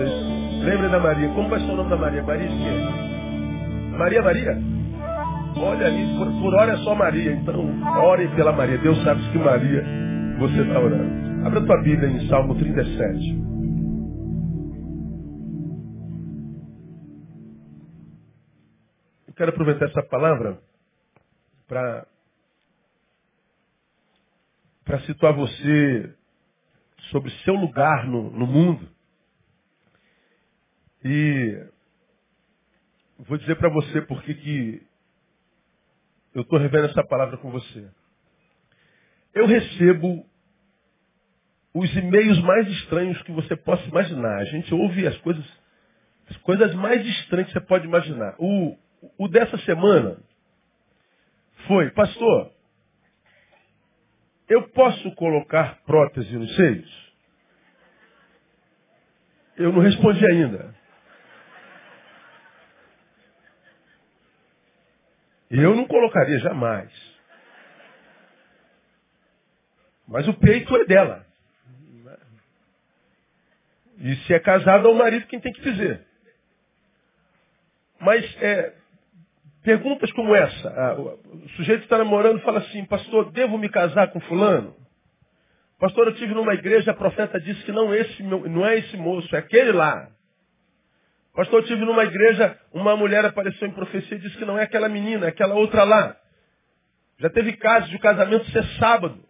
Vocês. Lembrem da Maria. Como vai ser o nome da Maria? Maria quê? Maria Maria? Olha ali, por, por hora é só Maria. Então, ore pela Maria. Deus sabe que Maria você está orando. Abra tua Bíblia em Salmo 37. Eu quero aproveitar essa palavra para para situar você sobre seu lugar no, no mundo. E vou dizer para você por que eu estou revendo essa palavra com você. Eu recebo os e-mails mais estranhos que você possa imaginar. A gente ouve as coisas, as coisas mais estranhas que você pode imaginar. O, o dessa semana foi, pastor, eu posso colocar prótese nos seios? Eu não respondi ainda. Eu não colocaria jamais. Mas o peito é dela. E se é casado, é o marido quem tem que dizer. Mas é, perguntas como essa. o sujeito está namorando e fala assim, pastor, devo me casar com fulano? Pastor, eu tive numa igreja, a profeta disse que não, esse, não é esse moço, é aquele lá. Pastor, eu tive numa igreja, uma mulher apareceu em profecia e disse que não é aquela menina, é aquela outra lá. Já teve casos de o casamento ser sábado.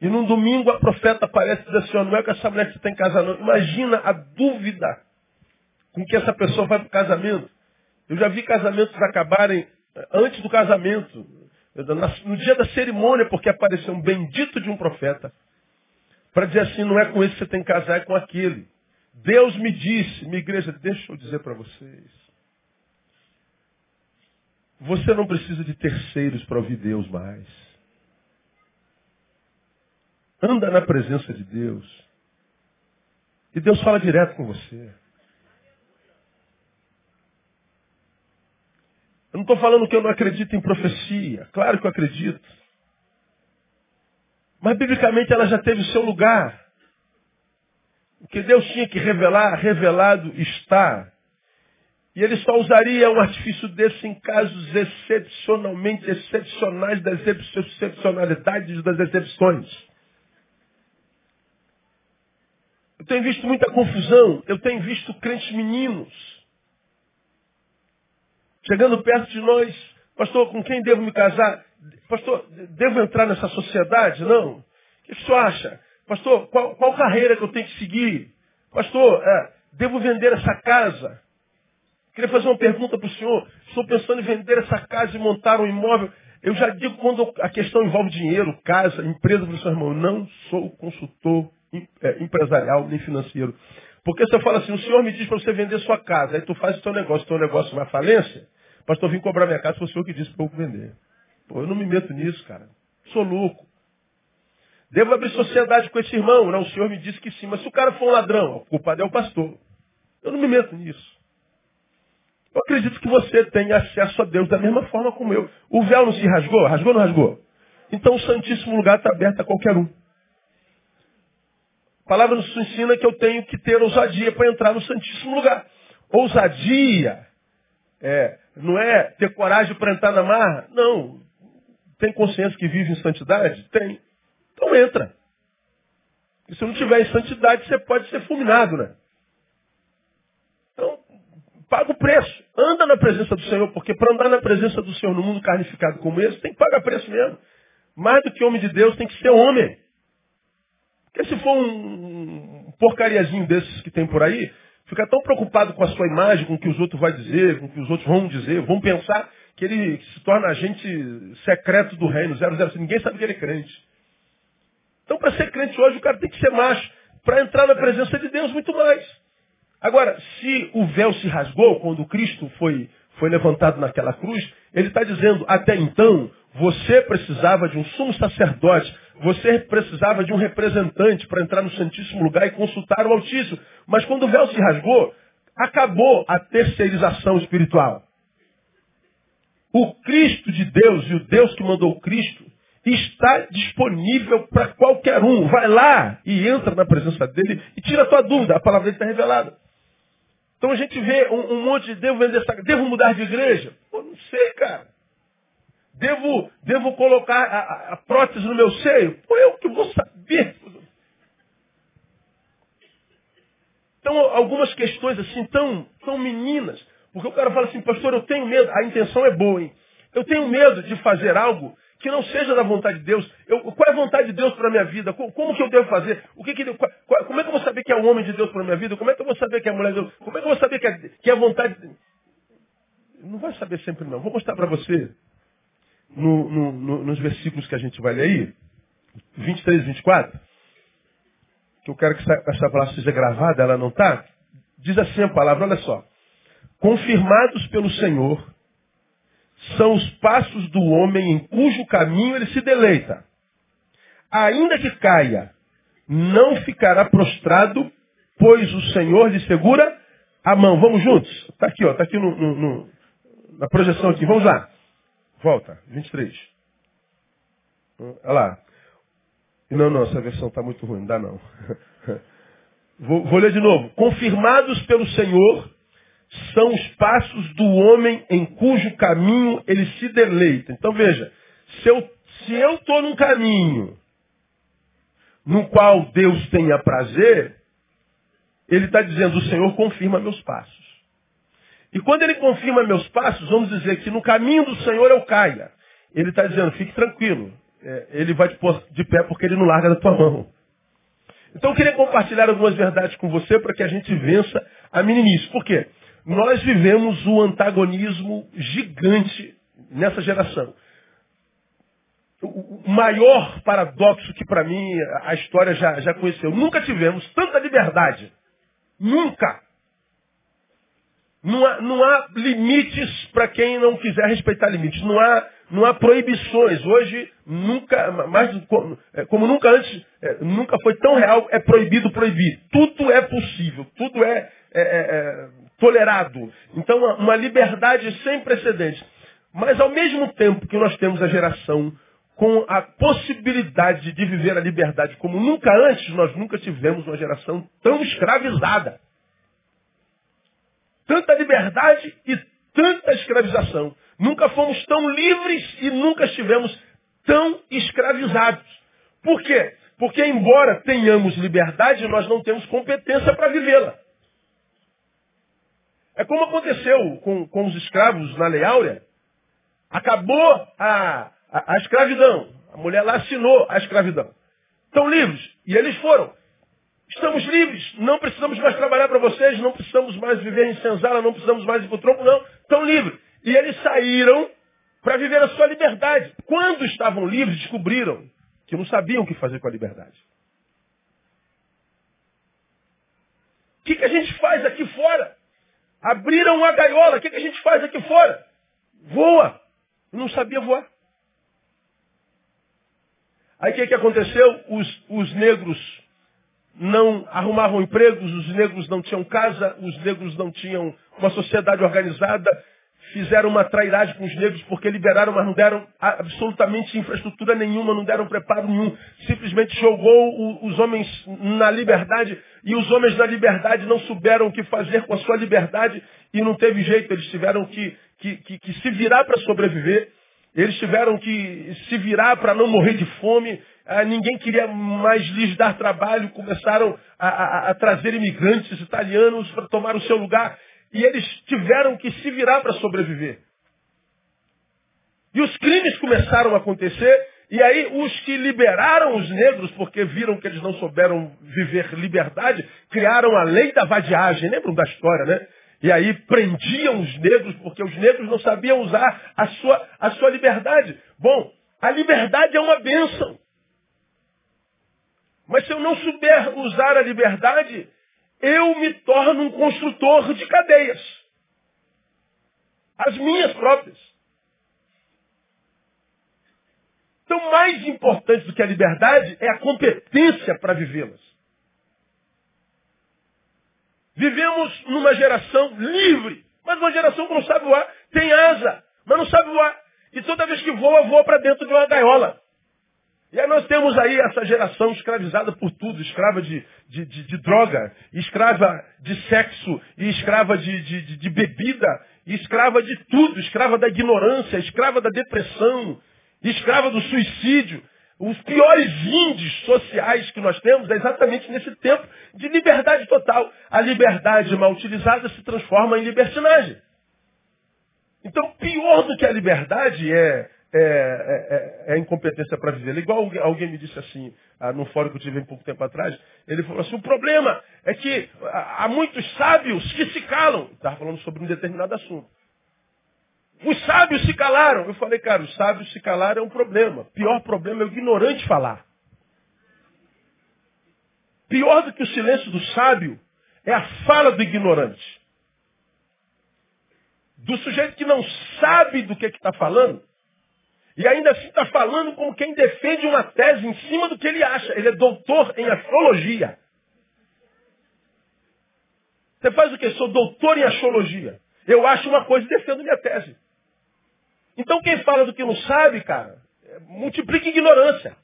E num domingo a profeta aparece e diz assim, não é com essa mulher que você tem casar, não. Imagina a dúvida com que essa pessoa vai para o casamento. Eu já vi casamentos acabarem antes do casamento. No dia da cerimônia, porque apareceu um bendito de um profeta. Para dizer assim, não é com esse que você tem que casar, é com aquele. Deus me disse, minha igreja, deixa eu dizer para vocês. Você não precisa de terceiros para ouvir Deus mais. Anda na presença de Deus. E Deus fala direto com você. Eu não estou falando que eu não acredito em profecia. Claro que eu acredito. Mas biblicamente ela já teve o seu lugar. O que Deus tinha que revelar, revelado está. E ele só usaria um artifício desse em casos excepcionalmente excepcionais das excepcionalidades das excepções. Eu tenho visto muita confusão, eu tenho visto crentes meninos chegando perto de nós, pastor, com quem devo me casar? Pastor, devo entrar nessa sociedade? Não. O que o senhor acha? Pastor, qual, qual carreira que eu tenho que seguir? Pastor, é, devo vender essa casa? Queria fazer uma pergunta para o senhor. Estou pensando em vender essa casa e montar um imóvel. Eu já digo quando a questão envolve dinheiro, casa, empresa, para o seu irmão, não sou consultor é, empresarial nem financeiro. Porque você fala assim, o senhor me diz para você vender sua casa, aí tu faz o teu negócio, o teu negócio vai falência, pastor, vim cobrar minha casa, foi o senhor que disse para eu vender. Pô, eu não me meto nisso, cara. Sou louco. Devo abrir sociedade com esse irmão? Não, o senhor me disse que sim. Mas se o cara for um ladrão, o culpado é o pastor. Eu não me meto nisso. Eu acredito que você tem acesso a Deus da mesma forma como eu. O véu não se rasgou? Rasgou ou não rasgou? Então o Santíssimo Lugar está aberto a qualquer um. A palavra nos ensina que eu tenho que ter ousadia para entrar no Santíssimo Lugar. Ousadia é, não é ter coragem para entrar na marra? Não. Tem consciência que vive em santidade? Tem. Então entra. E se não tiver em santidade, você pode ser fulminado, né? Então, paga o preço. Anda na presença do Senhor, porque para andar na presença do Senhor no mundo carnificado como esse, tem que pagar preço mesmo. Mais do que homem de Deus, tem que ser homem. Porque se for um porcariazinho desses que tem por aí, fica tão preocupado com a sua imagem, com o que os outros vão dizer, com o que os outros vão dizer, vão pensar que ele se torna agente secreto do reino, 00. Ninguém sabe que ele é crente. Então, para ser crente hoje, o cara tem que ser macho. Para entrar na presença de Deus, muito mais. Agora, se o véu se rasgou quando Cristo foi, foi levantado naquela cruz, ele está dizendo, até então, você precisava de um sumo sacerdote, você precisava de um representante para entrar no Santíssimo Lugar e consultar o Altíssimo. Mas quando o véu se rasgou, acabou a terceirização espiritual. O Cristo de Deus e o Deus que mandou o Cristo está disponível para qualquer um. Vai lá e entra na presença dele e tira a tua dúvida. A palavra dele está revelada. Então a gente vê um, um monte de devo vender saco. Devo mudar de igreja? Pô, não sei, cara. Devo, devo colocar a, a, prótese no meu seio? Pô, eu que vou saber. Então, algumas questões assim tão, tão meninas. Porque o cara fala assim, pastor, eu tenho medo. A intenção é boa, hein? Eu tenho medo de fazer algo que não seja da vontade de Deus. Eu, qual é a vontade de Deus para a minha vida? Como, como, que eu devo fazer? O que que, qual, como é que eu vou saber que é o homem de Deus para a minha vida? Como é que eu vou saber que é a mulher de Deus? Como é que eu vou saber que é, que é a vontade de Não vai saber sempre não. Vou mostrar para você no, no, no, nos versículos que a gente vai ler aí, 23 e 24, que eu quero que essa, essa palavra seja gravada, ela não está? Diz assim a palavra, olha só. Confirmados pelo Senhor, são os passos do homem em cujo caminho ele se deleita. Ainda que caia, não ficará prostrado, pois o Senhor lhe segura a mão. Vamos juntos? Está aqui, ó, está aqui no, no, no, na projeção aqui. Vamos lá. Volta, 23. Olha lá. Não, não, essa versão está muito ruim, não dá não. Vou, vou ler de novo. Confirmados pelo Senhor, são os passos do homem em cujo caminho ele se deleita. Então veja, se eu se estou num caminho no qual Deus tenha prazer, ele está dizendo, o Senhor confirma meus passos. E quando ele confirma meus passos, vamos dizer que no caminho do Senhor eu caia. Ele está dizendo, fique tranquilo. É, ele vai te pôr de pé porque ele não larga da tua mão. Então eu queria compartilhar algumas verdades com você para que a gente vença a meninice. Por quê? Nós vivemos o antagonismo gigante nessa geração. O maior paradoxo que para mim a história já, já conheceu. Nunca tivemos tanta liberdade. Nunca. Não há, não há limites para quem não quiser respeitar limites. Não há, não há proibições. Hoje, nunca, mais como, é, como nunca antes, é, nunca foi tão real, é proibido proibir. Tudo é possível, tudo é, é, é, é tolerado. Então, uma, liberdade sem precedentes. Mas ao mesmo tempo que nós temos a geração com a possibilidade de viver a liberdade como nunca antes, nós nunca tivemos uma geração tão escravizada tanta liberdade e tanta escravização. Nunca fomos tão livres e nunca estivemos tão escravizados. Por quê? Porque, embora tenhamos liberdade, nós não temos competência para vivê-la. É como aconteceu com, com os escravos na Lei Áurea. Acabou a, a, a escravidão. A mulher lá assinou a escravidão. Estão livres. E eles foram. Estamos livres, não precisamos mais trabalhar para vocês, não precisamos mais viver em senzala, não precisamos mais ir para o tronco, não. Estão livres. E eles saíram para viver a sua liberdade. Quando estavam livres, descobriram que não sabiam o que fazer com a liberdade. O que, que a gente faz aqui fora? Abriram uma gaiola, o que, que a gente faz aqui fora? Voa. Não sabia voar. Aí o que, que aconteceu? Os, os negros não arrumavam empregos, os negros não tinham casa, os negros não tinham uma sociedade organizada, fizeram uma trairagem com os negros porque liberaram, mas não deram absolutamente infraestrutura nenhuma, não deram preparo nenhum. Simplesmente jogou os homens na liberdade e os homens na liberdade não souberam o que fazer com a sua liberdade e não teve jeito, eles tiveram que, que, que, que se virar para sobreviver. Eles tiveram que se virar para não morrer de fome, ah, ninguém queria mais lhes dar trabalho, começaram a, a, a trazer imigrantes italianos para tomar o seu lugar. E eles tiveram que se virar para sobreviver. E os crimes começaram a acontecer, e aí os que liberaram os negros, porque viram que eles não souberam viver liberdade, criaram a lei da vadiagem. Lembram da história, né? E aí prendiam os negros, porque os negros não sabiam usar a sua, a sua liberdade. Bom, a liberdade é uma bênção. Mas se eu não souber usar a liberdade, eu me torno um construtor de cadeias. As minhas próprias. Então, mais importante do que a liberdade é a competência para vivê-las. Vivemos numa geração livre, mas uma geração que não sabe voar. Tem asa, mas não sabe voar. E toda vez que voa, voa para dentro de uma gaiola. E aí nós temos aí essa geração escravizada por tudo, escrava de, de, de, de droga, escrava de sexo, e escrava de, de bebida, escrava de tudo, escrava da ignorância, escrava da depressão, escrava do suicídio. Os piores índices sociais que nós temos é exatamente nesse tempo de liberdade total. A liberdade mal utilizada se transforma em libertinagem. Então, pior do que a liberdade é é, é, é, é incompetência para viver. Igual alguém me disse assim, ah, num fórum que eu tive um pouco tempo atrás, ele falou assim, o problema é que há muitos sábios que se calam. Estava falando sobre um determinado assunto. Os sábios se calaram. Eu falei, cara, os sábios se calaram é um problema. Pior problema é o ignorante falar. Pior do que o silêncio do sábio é a fala do ignorante. Do sujeito que não sabe do que está falando, e ainda assim está falando como quem defende uma tese em cima do que ele acha. Ele é doutor em astrologia. Você faz o quê? Sou doutor em astrologia. Eu acho uma coisa e defendo minha tese. Então quem fala do que não sabe, cara, multiplica ignorância.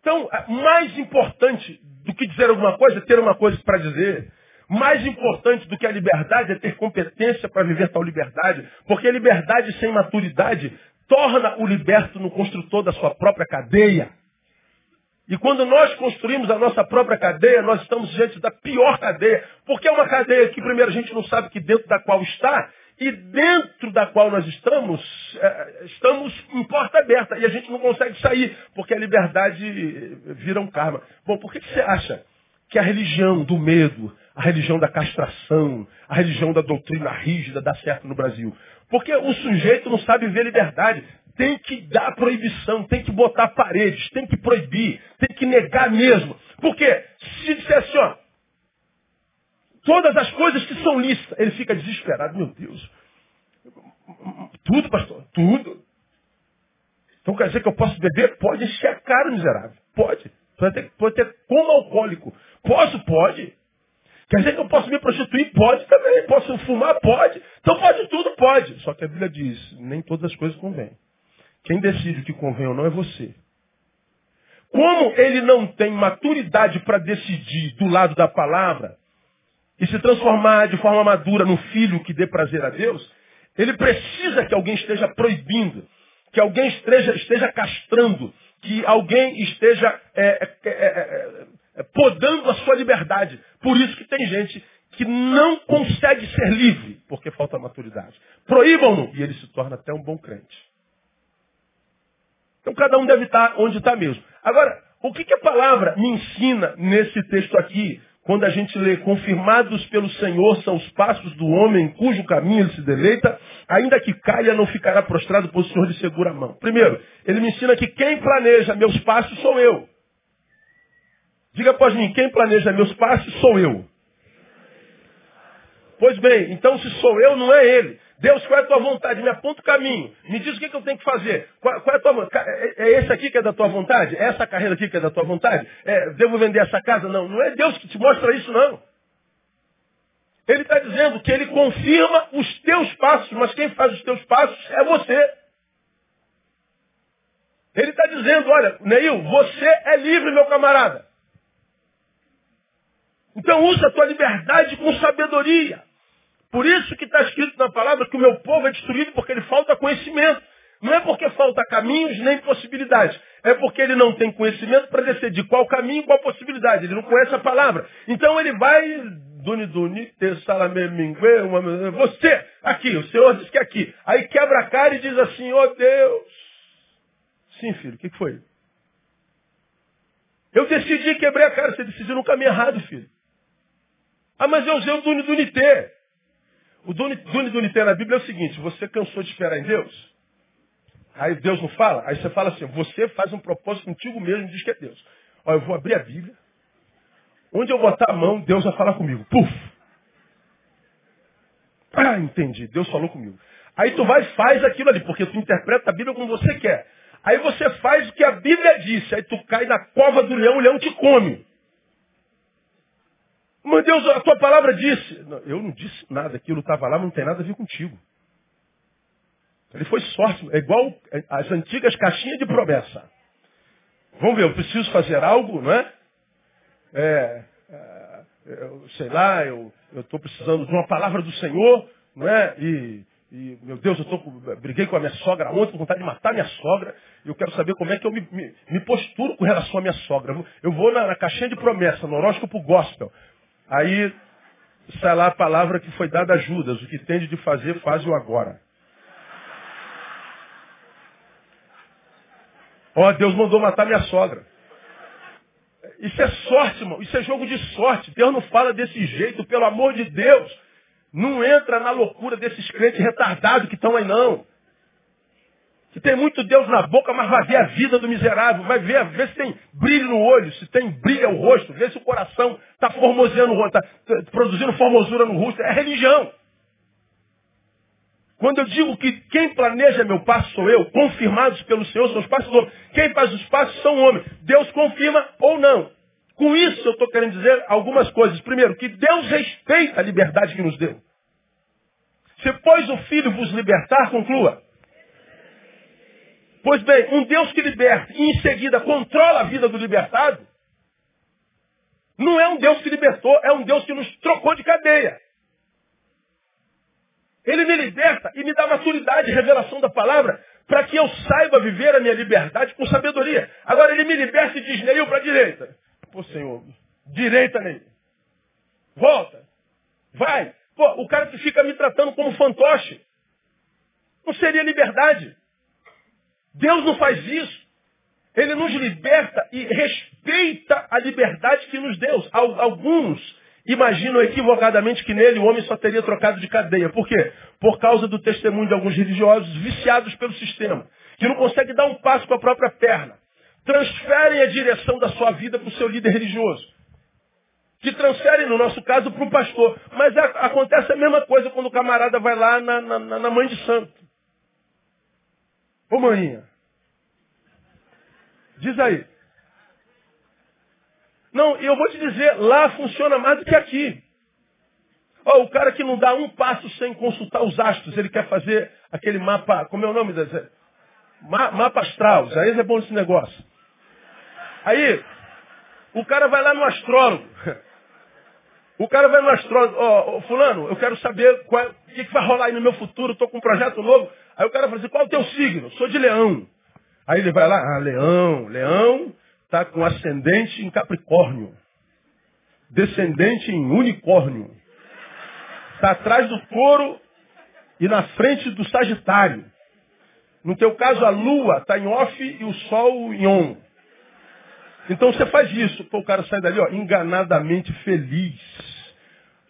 Então, mais importante do que dizer alguma coisa é ter uma coisa para dizer. Mais importante do que a liberdade é ter competência para viver tal liberdade, porque a liberdade sem maturidade torna o liberto no construtor da sua própria cadeia. E quando nós construímos a nossa própria cadeia, nós estamos diante da pior cadeia, porque é uma cadeia que primeiro a gente não sabe que dentro da qual está, e dentro da qual nós estamos, é, estamos em porta aberta e a gente não consegue sair, porque a liberdade vira um karma. Bom, por que, que você acha que a religião do medo, a religião da castração, a religião da doutrina rígida dá certo no Brasil. Porque o sujeito não sabe ver liberdade. Tem que dar proibição, tem que botar paredes, tem que proibir, tem que negar mesmo. Porque se disser assim, ó, todas as coisas que são lícitas, ele fica desesperado, meu Deus. Tudo, pastor, tudo. Então quer dizer que eu posso beber? Pode encher a cara, miserável. Pode. Pode ter, pode ter como alcoólico. Posso? Pode. Quer dizer que eu posso me prostituir? Pode também. Posso fumar? Pode. Então pode tudo? Pode. Só que a Bíblia diz, nem todas as coisas convêm. Quem decide o que convém ou não é você. Como ele não tem maturidade para decidir do lado da palavra e se transformar de forma madura no filho que dê prazer a Deus, ele precisa que alguém esteja proibindo, que alguém esteja, esteja castrando, que alguém esteja é, é, é, é é, podando a sua liberdade. Por isso que tem gente que não consegue ser livre, porque falta maturidade. Proíbam-no e ele se torna até um bom crente. Então cada um deve estar onde está mesmo. Agora, o que, que a palavra me ensina nesse texto aqui, quando a gente lê, confirmados pelo Senhor são os passos do homem cujo caminho ele se deleita, ainda que caia, não ficará prostrado, pois o Senhor lhe segura a mão. Primeiro, ele me ensina que quem planeja meus passos sou eu. Diga após mim, quem planeja meus passos sou eu. Pois bem, então se sou eu, não é ele. Deus, qual é a tua vontade? Me aponta o caminho. Me diz o que, eu tenho que fazer. Qual, qual é, a tua, é, é esse aqui que é da tua vontade? É essa carreira aqui que é da tua vontade? É, devo vender essa casa? Não, não é Deus que te mostra isso, não. Ele está dizendo que ele confirma os teus passos, mas quem faz os teus passos é você. Ele está dizendo, olha, Neil, você é livre, meu camarada. Então usa a tua liberdade com sabedoria. Por isso que está escrito na palavra que o meu povo é destruído porque ele falta conhecimento. Não é porque falta caminhos nem possibilidades. É porque ele não tem conhecimento para decidir qual caminho qual possibilidade. Ele não conhece a palavra. Então ele vai, duni duni, mingue, você, aqui, o Senhor diz que é aqui. Aí quebra a cara e diz assim, oh Deus. Sim, filho, o que foi? Eu decidi quebrar a cara, você decidiu no caminho errado, filho. Ah, mas eu usei o Duni Dunité. O Duni, Duni Dunité na Bíblia é o seguinte, você cansou de esperar em Deus? Aí Deus não fala? Aí você fala assim, você faz um propósito contigo mesmo e diz que é Deus. Ó, eu vou abrir a Bíblia. Onde eu botar a mão, Deus vai falar comigo. Puf! Ah, entendi. Deus falou comigo. Aí tu vai e faz aquilo ali, porque tu interpreta a Bíblia como você quer. Aí você faz o que a Bíblia disse. Aí tu cai na cova do leão, o leão te come. Mas Deus, a tua palavra disse. Não, eu não disse nada, aquilo estava lá, não tem nada a ver contigo. Ele foi sorte, é igual as antigas caixinhas de promessa. Vamos ver, eu preciso fazer algo, não é? é, é eu, sei lá, eu estou precisando de uma palavra do Senhor, não é? E, e meu Deus, eu tô, briguei com a minha sogra ontem, com vontade de matar minha sogra, e eu quero saber como é que eu me, me, me posturo com relação à minha sogra. Eu vou na, na caixinha de promessa, no horóscopo gospel. Aí sai lá a palavra que foi dada a Judas, o que tende de fazer, faz-o agora. Ó, oh, Deus mandou matar minha sogra. Isso é sorte, irmão. Isso é jogo de sorte. Deus não fala desse jeito, pelo amor de Deus. Não entra na loucura desses crentes retardados que estão aí, não. Que tem muito Deus na boca, mas vai ver a vida do miserável. Vai ver, ver se tem brilho no olho, se tem brilho no rosto, ver se o coração está formoseando o rosto, está produzindo formosura no rosto. É religião. Quando eu digo que quem planeja meu passo sou eu, confirmados pelo Senhor são os passos do homem. Quem faz os passos são o homem. Deus confirma ou não. Com isso eu estou querendo dizer algumas coisas. Primeiro, que Deus respeita a liberdade que nos deu. Se pois o Filho vos libertar, conclua. Pois bem, um Deus que liberta e em seguida controla a vida do libertado, não é um Deus que libertou, é um Deus que nos trocou de cadeia. Ele me liberta e me dá maturidade, revelação da palavra, para que eu saiba viver a minha liberdade com sabedoria. Agora ele me liberta e diz, para a direita. Pô, Senhor, direita, Neil. Volta. Vai. Pô, o cara que fica me tratando como fantoche. Não seria liberdade. Deus não faz isso. Ele nos liberta e respeita a liberdade que nos deu. Alguns imaginam equivocadamente que nele o homem só teria trocado de cadeia. Por quê? Por causa do testemunho de alguns religiosos viciados pelo sistema, que não conseguem dar um passo com a própria perna. Transferem a direção da sua vida para o seu líder religioso. Que transferem, no nosso caso, para o pastor. Mas acontece a mesma coisa quando o camarada vai lá na, na, na mãe de santo. Ô maninha. Diz aí. Não, eu vou te dizer, lá funciona mais do que aqui. Oh, o cara que não dá um passo sem consultar os astros, ele quer fazer aquele mapa, como é o nome das. Ma, mapa astral, já é bom esse negócio. Aí, o cara vai lá no astrólogo. O cara vai no astrólogo, ó, oh, oh, fulano, eu quero saber qual, o que, que vai rolar aí no meu futuro, estou com um projeto novo. Aí o cara fala assim, qual é o teu signo? Sou de leão. Aí ele vai lá, ah, leão, leão, está com ascendente em Capricórnio, descendente em Unicórnio, está atrás do touro e na frente do Sagitário. No teu caso, a lua está em off e o sol em on. Então você faz isso. Pô, o cara sai dali, ó, enganadamente feliz.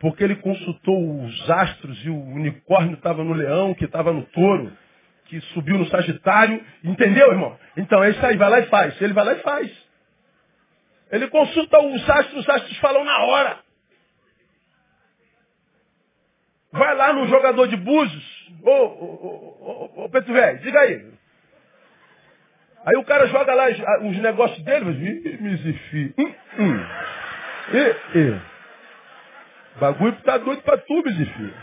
Porque ele consultou os astros e o unicórnio estava no leão, que estava no touro, que subiu no Sagitário. Entendeu, irmão? Então é isso aí, vai lá e faz. Ele vai lá e faz. Ele consulta os astros, os astros falam na hora. Vai lá no jogador de búzios. Ô, ô, ô, ô, Pedro Velho, diga aí. Aí o cara joga lá os negócios dele, mas misifi. Hum, hum. E, e. Bagulho tá doido pra tu, misifi.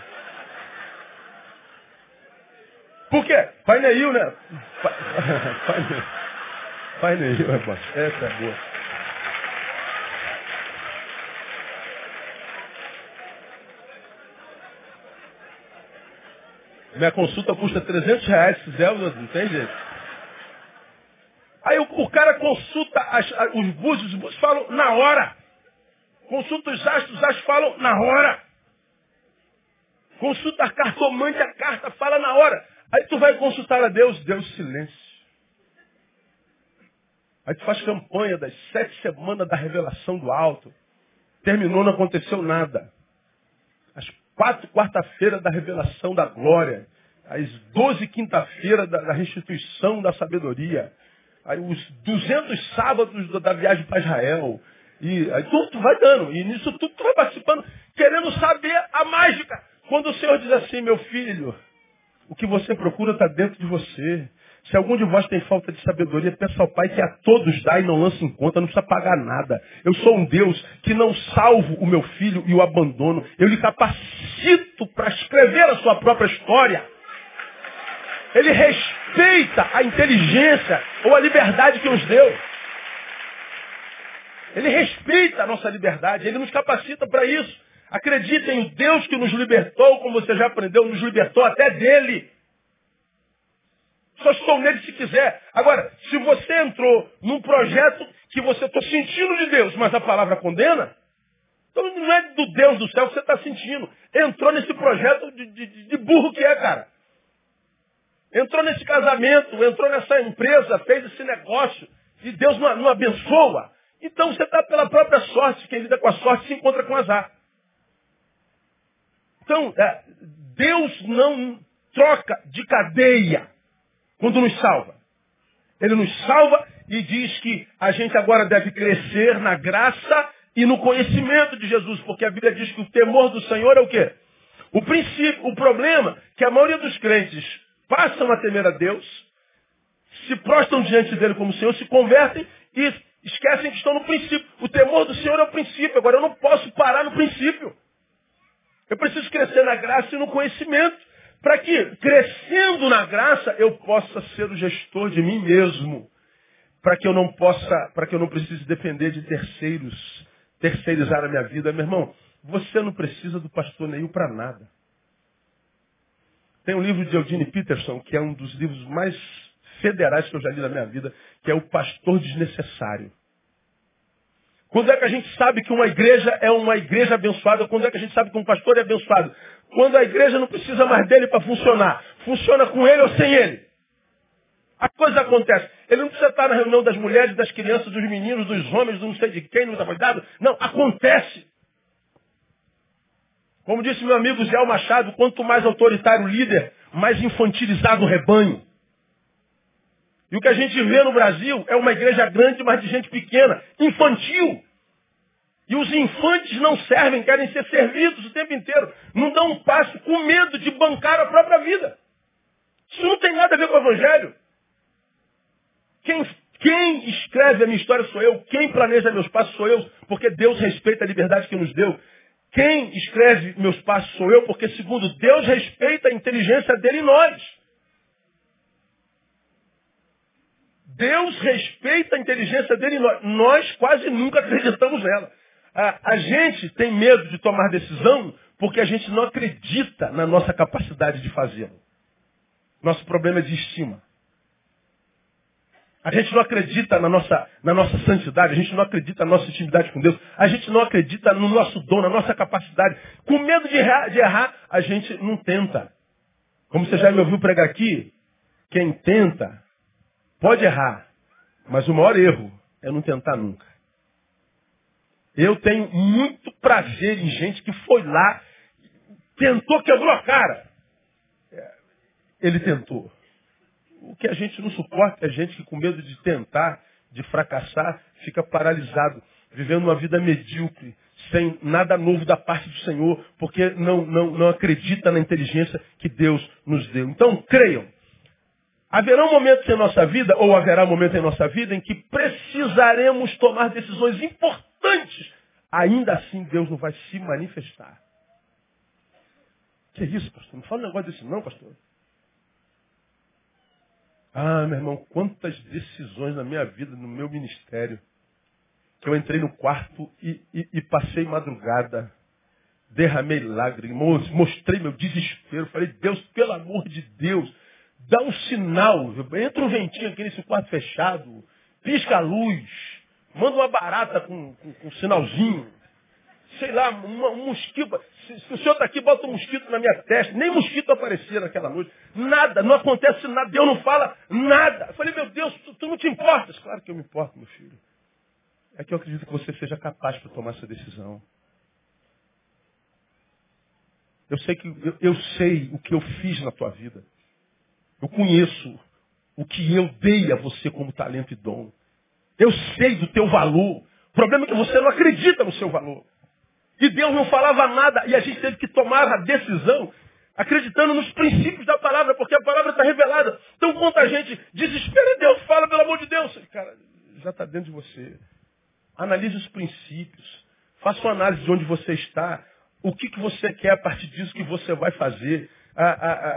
Por quê? Pai Neil, né? Pai, pai Neil, é Essa é boa. Minha consulta custa 300 reais, se fizer, não tem jeito. Aí o, o cara consulta as, os búzios, os búzios falam na hora. Consulta os astros, os astros falam na hora. Consulta a cartomante, a carta fala na hora. Aí tu vai consultar a Deus, Deus silêncio. Aí tu faz campanha das sete semanas da revelação do alto. Terminou, não aconteceu nada quatro quarta-feira da revelação da glória, as doze quinta-feira da, da, restituição da sabedoria, aí os duzentos sábados da viagem para Israel, e aí tudo tu vai dando, e nisso tudo tu vai participando, querendo saber a mágica. Quando o Senhor diz assim, meu filho, o que você procura está dentro de você. Se algum de vós tem falta de sabedoria, peça ao Pai que a todos dá e não lança em conta, não precisa pagar nada. Eu sou um Deus que não salvo o meu filho e o abandono. Eu lhe capacito para escrever a sua própria história. Ele respeita a inteligência ou a liberdade que nos deu. Ele respeita a nossa liberdade, ele nos capacita para isso. Acreditem, o Deus que nos libertou, como você já aprendeu, nos libertou até dele. Só estou nele se quiser. Agora, se você entrou num projeto que você está sentindo de Deus, mas a palavra condena, então não é do Deus do céu que você está sentindo. Entrou nesse projeto de, de, de burro que é, cara. Entrou nesse casamento, entrou nessa empresa, fez esse negócio, e Deus não, não abençoa. Então você está pela própria sorte. Quem lida com a sorte se encontra com azar. Então, é, Deus não troca de cadeia quando nos salva. Ele nos salva e diz que a gente agora deve crescer na graça e no conhecimento de Jesus, porque a Bíblia diz que o temor do Senhor é o quê? O princípio, o problema é que a maioria dos crentes passam a temer a Deus, se prostam diante dele como Senhor, se convertem e esquecem que estão no princípio. O temor do Senhor é o princípio. Agora eu não posso parar no princípio. Eu preciso crescer na graça e no conhecimento. Para que, crescendo na graça, eu possa ser o gestor de mim mesmo. Para que eu não possa, para que eu não precise depender de terceiros, terceirizar a minha vida. Meu irmão, você não precisa do pastor Neil para nada. Tem um livro de Eugene Peterson, que é um dos livros mais federais que eu já li na minha vida, que é o Pastor Desnecessário. Quando é que a gente sabe que uma igreja é uma igreja abençoada? Quando é que a gente sabe que um pastor é abençoado? Quando a igreja não precisa mais dele para funcionar. Funciona com ele ou sem ele. A coisa acontece. Ele não precisa estar na reunião das mulheres, das crianças, dos meninos, dos homens, do não sei de quem, não está cuidado. Não, acontece. Como disse meu amigo Zé Machado, quanto mais autoritário o líder, mais infantilizado o rebanho. E o que a gente vê no Brasil é uma igreja grande, mas de gente pequena, infantil. E os infantes não servem, querem ser servidos o tempo inteiro. Não dão um passo com medo de bancar a própria vida. Isso não tem nada a ver com o Evangelho. Quem, quem escreve a minha história sou eu. Quem planeja meus passos sou eu. Porque Deus respeita a liberdade que nos deu. Quem escreve meus passos sou eu. Porque, segundo Deus, respeita a inteligência dele em nós. Deus respeita a inteligência dele. Nós, nós quase nunca acreditamos nela. A, a gente tem medo de tomar decisão porque a gente não acredita na nossa capacidade de fazê-lo. Nosso problema é de estima. A gente não acredita na nossa, na nossa santidade, a gente não acredita na nossa intimidade com Deus, a gente não acredita no nosso dom, na nossa capacidade. Com medo de errar, de errar a gente não tenta. Como você já me ouviu pregar aqui, quem tenta Pode errar, mas o maior erro é não tentar nunca. Eu tenho muito prazer em gente que foi lá, tentou, quebrou a cara. É, ele tentou. O que a gente não suporta é gente que com medo de tentar, de fracassar, fica paralisado, vivendo uma vida medíocre, sem nada novo da parte do Senhor, porque não, não, não acredita na inteligência que Deus nos deu. Então, creiam. Haverá momentos em nossa vida, ou haverá momentos em nossa vida, em que precisaremos tomar decisões importantes. Ainda assim, Deus não vai se manifestar. Que isso, pastor? Não fala um negócio desse não, pastor. Ah, meu irmão, quantas decisões na minha vida, no meu ministério, que eu entrei no quarto e, e, e passei madrugada, derramei lágrimas, mostrei meu desespero, falei, Deus, pelo amor de Deus, dá um sinal, entra um ventinho aqui nesse quarto fechado, pisca a luz, manda uma barata com, com, com um sinalzinho, sei lá, uma, um mosquito. Se, se o senhor está aqui, bota um mosquito na minha testa. Nem mosquito aparecia naquela noite. Nada, não acontece nada. Deus não fala nada. Eu falei, meu Deus, tu, tu não te importas? Claro que eu me importo, meu filho. É que eu acredito que você seja capaz para tomar essa decisão. Eu sei que eu, eu sei o que eu fiz na tua vida. Eu conheço o que eu dei a você como talento e dom. Eu sei do teu valor. O problema é que você não acredita no seu valor. E Deus não falava nada e a gente teve que tomar a decisão acreditando nos princípios da palavra, porque a palavra está revelada. Então, quanta gente desespera em Deus, fala pelo amor de Deus. Cara, já está dentro de você. Analise os princípios. Faça uma análise de onde você está. O que, que você quer a partir disso que você vai fazer.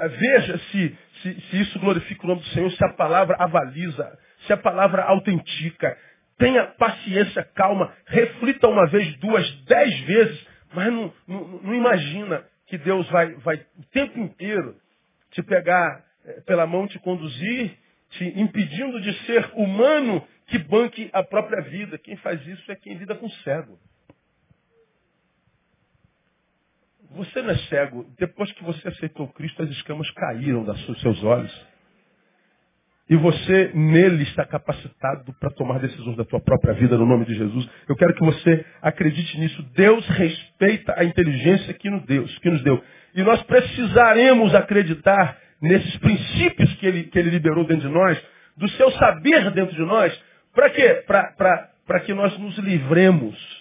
Veja se, se, se isso glorifica o nome do Senhor, se a palavra avaliza, se a palavra autentica. Tenha paciência, calma, reflita uma vez, duas, dez vezes, mas não, não, não imagina que Deus vai, vai o tempo inteiro te pegar eh, pela mão, te conduzir, te impedindo de ser humano que banque a própria vida. Quem faz isso é quem lida com cego. Você não é cego. Depois que você aceitou Cristo, as escamas caíram dos seus olhos. E você nele está capacitado para tomar decisões da tua própria vida no nome de Jesus. Eu quero que você acredite nisso. Deus respeita a inteligência que nos deu. Que nos deu. E nós precisaremos acreditar nesses princípios que ele, que ele liberou dentro de nós, do seu saber dentro de nós. Para quê? Para que nós nos livremos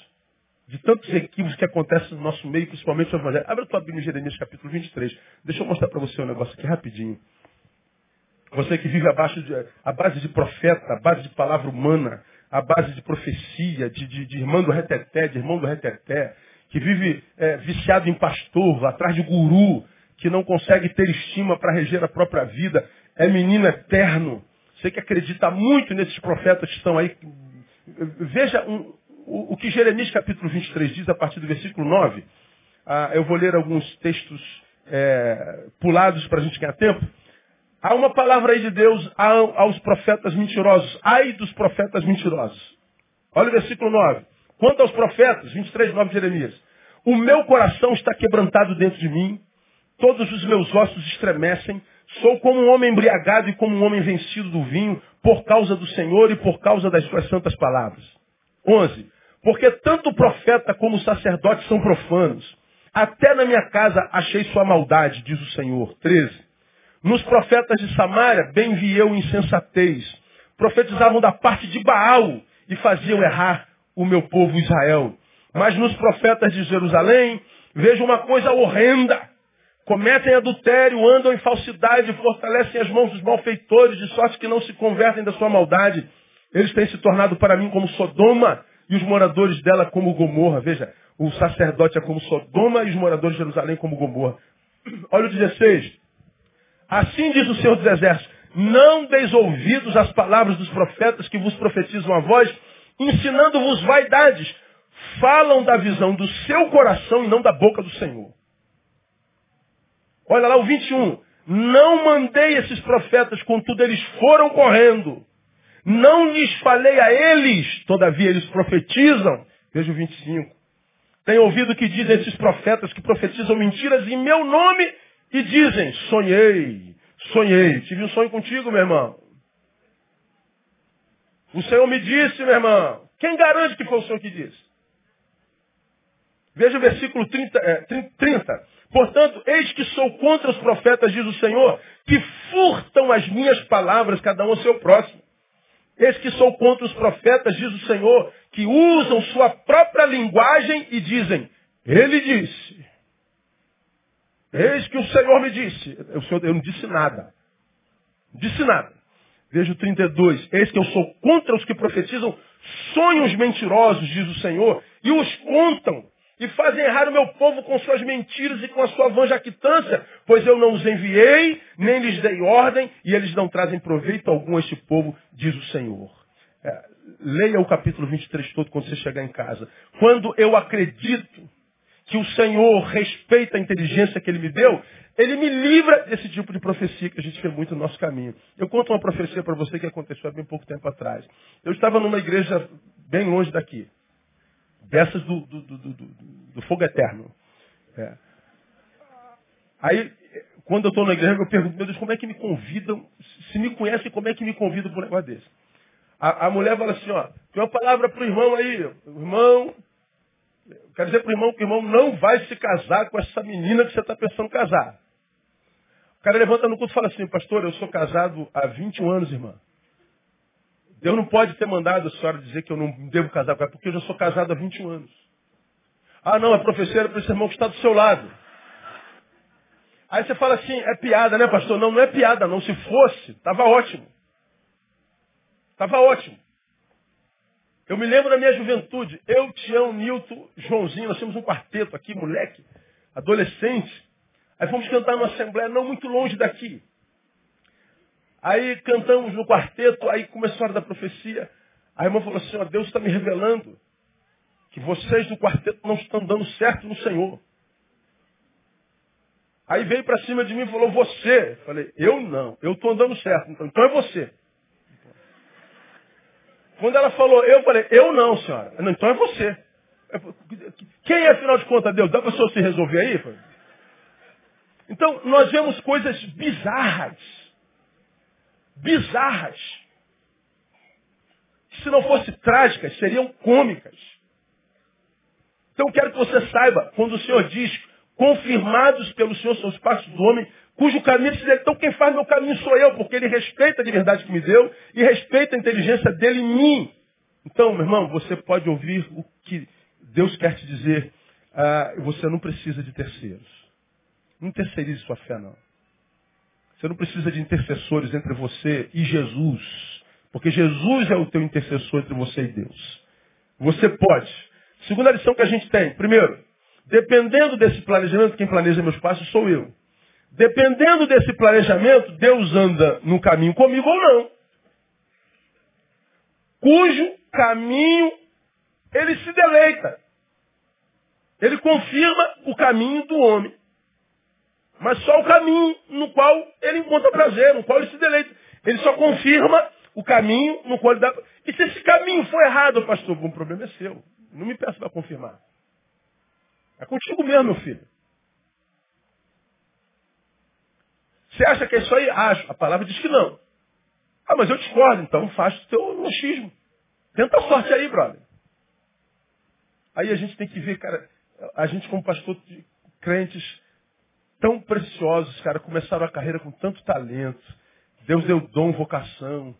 de tantos equívocos que acontecem no nosso meio, principalmente no Evangelho. Abre a tua Bíblia em Jeremias capítulo 23. Deixa eu mostrar para você um negócio aqui rapidinho. Você que vive abaixo de, a base de profeta, a base de palavra humana, a base de profecia, de, de, de irmão do reteté, de irmão do reteté, que vive é, viciado em pastor, atrás de guru, que não consegue ter estima para reger a própria vida, é menino eterno. Você que acredita muito nesses profetas que estão aí. Veja um, o, que Jeremias capítulo 23 diz a partir do versículo 9. Ah, eu vou ler alguns textos é, pulados para a gente ganhar tempo. Há uma palavra aí de Deus aos profetas mentirosos. Ai dos profetas mentirosos. Olha o versículo 9. Quanto aos profetas, 23, 9 de Jeremias. O meu coração está quebrantado dentro de mim. Todos os meus ossos estremecem. Sou como um homem embriagado e como um homem vencido do vinho, por causa do Senhor e por causa das suas santas palavras. 11. Porque tanto o profeta como o sacerdote são profanos. Até na minha casa achei sua maldade, diz o Senhor. 13. Nos profetas de Samaria, bem vi eu insensatez. Profetizavam da parte de Baal e faziam errar o meu povo Israel. Mas nos profetas de Jerusalém, vejo uma coisa horrenda. Cometem adultério, andam em falsidade, fortalecem as mãos dos malfeitores, de sorte que não se convertem da sua maldade. Eles têm se tornado para mim como Sodoma e os moradores dela como Gomorra. Veja, o sacerdote é como Sodoma e os moradores de Jerusalém como Gomorra. Olha o 16. Assim diz o Senhor dos Exércitos, não deis ouvidos às palavras dos profetas que vos profetizam a voz, ensinando-vos vaidades. Falam da visão do seu coração e não da boca do Senhor. Olha lá o 21. Não mandei esses profetas, contudo eles foram correndo. Não lhes falei a eles, todavia eles profetizam. Veja o 25. Tenho ouvido que dizem esses profetas que profetizam mentiras em meu nome e dizem, sonhei, sonhei. Tive um sonho contigo, meu irmão. O Senhor me disse, meu irmão. Quem garante que foi o Senhor que disse? Veja o versículo 30, é, 30. Portanto, eis que sou contra os profetas, diz o Senhor, que furtam as minhas palavras, cada um ao seu próximo. Eis que sou contra os profetas, diz o Senhor, que usam sua própria linguagem e dizem, ele disse. Eis que o Senhor me disse. O Senhor, eu não disse nada. Não disse nada. Veja o 32. Eis que eu sou contra os que profetizam sonhos mentirosos, diz o Senhor, e os contam, e fazem errar o meu povo com suas mentiras e com a sua vã jactância, pois eu não os enviei, nem lhes dei ordem, e eles não trazem proveito algum a este povo, diz o Senhor. É, leia o capítulo 23 todo quando você chegar em casa. Quando eu acredito que o Senhor respeita a inteligência que Ele me deu, Ele me livra desse tipo de profecia que a gente vê muito no nosso caminho. Eu conto uma profecia para você que aconteceu há bem pouco tempo atrás. Eu estava numa igreja bem longe daqui. Dessas do, do, do, do fogo eterno. É. Aí, quando eu estou na igreja, eu pergunto, meu Deus, como é que me convidam? Se me conhecem, como é que me convidam para um negócio desse? A, a mulher fala assim, ó, tem uma palavra para o irmão aí. Irmão Quero dizer para o irmão que o irmão não vai se casar com essa menina que você está pensando casar. O cara levanta no culto e fala assim, pastor, eu sou casado há 21 anos, irmã. Deus não pode ter mandado a senhora dizer que eu não devo casar com ela, porque eu já sou casado há 21 anos. Ah, não, a professora para esse irmão que está do seu lado. Aí você fala assim, é piada, né, pastor? Não, não é piada, não. Se fosse, estava ótimo. Estava ótimo. Eu me lembro da minha juventude, eu, Tião, Nilton, Joãozinho, nós tínhamos um quarteto aqui, moleque, adolescente. Aí fomos cantar numa assembleia não muito longe daqui. Aí cantamos no quarteto, aí começou a hora da profecia. A irmã falou assim, ó, Deus está me revelando que vocês do quarteto não estão dando certo no Senhor. Aí veio para cima de mim e falou, você. Falei, eu não, eu estou andando certo, então, então é você. Quando ela falou, eu falei, eu não, senhora. Não, então é você. Quem é, afinal de contas, Deus? Dá para você se resolver aí? Então, nós vemos coisas bizarras. Bizarras. Que se não fossem trágicas, seriam cômicas. Então, quero que você saiba, quando o Senhor diz, confirmados pelo Senhor são os passos do homem, cujo caminho se Então quem faz meu caminho sou eu, porque ele respeita a liberdade que me deu e respeita a inteligência dele em mim. Então, meu irmão, você pode ouvir o que Deus quer te dizer. Ah, você não precisa de terceiros. Não terceirize sua fé, não. Você não precisa de intercessores entre você e Jesus. Porque Jesus é o teu intercessor entre você e Deus. Você pode. Segunda lição que a gente tem. Primeiro, dependendo desse planejamento, quem planeja meus passos sou eu. Dependendo desse planejamento, Deus anda no caminho comigo ou não. Cujo caminho ele se deleita. Ele confirma o caminho do homem. Mas só o caminho no qual ele encontra prazer, no qual ele se deleita. Ele só confirma o caminho no qual ele dá. E se esse caminho for errado, pastor, o problema é seu. Não me peça para confirmar. É contigo mesmo, meu filho. Você acha que é isso aí? Acho. A palavra diz que não. Ah, mas eu discordo, então faz o teu machismo. Tenta a sorte aí, brother. Aí a gente tem que ver, cara, a gente como pastor de crentes tão preciosos, cara, começaram a carreira com tanto talento. Deus deu dom, vocação.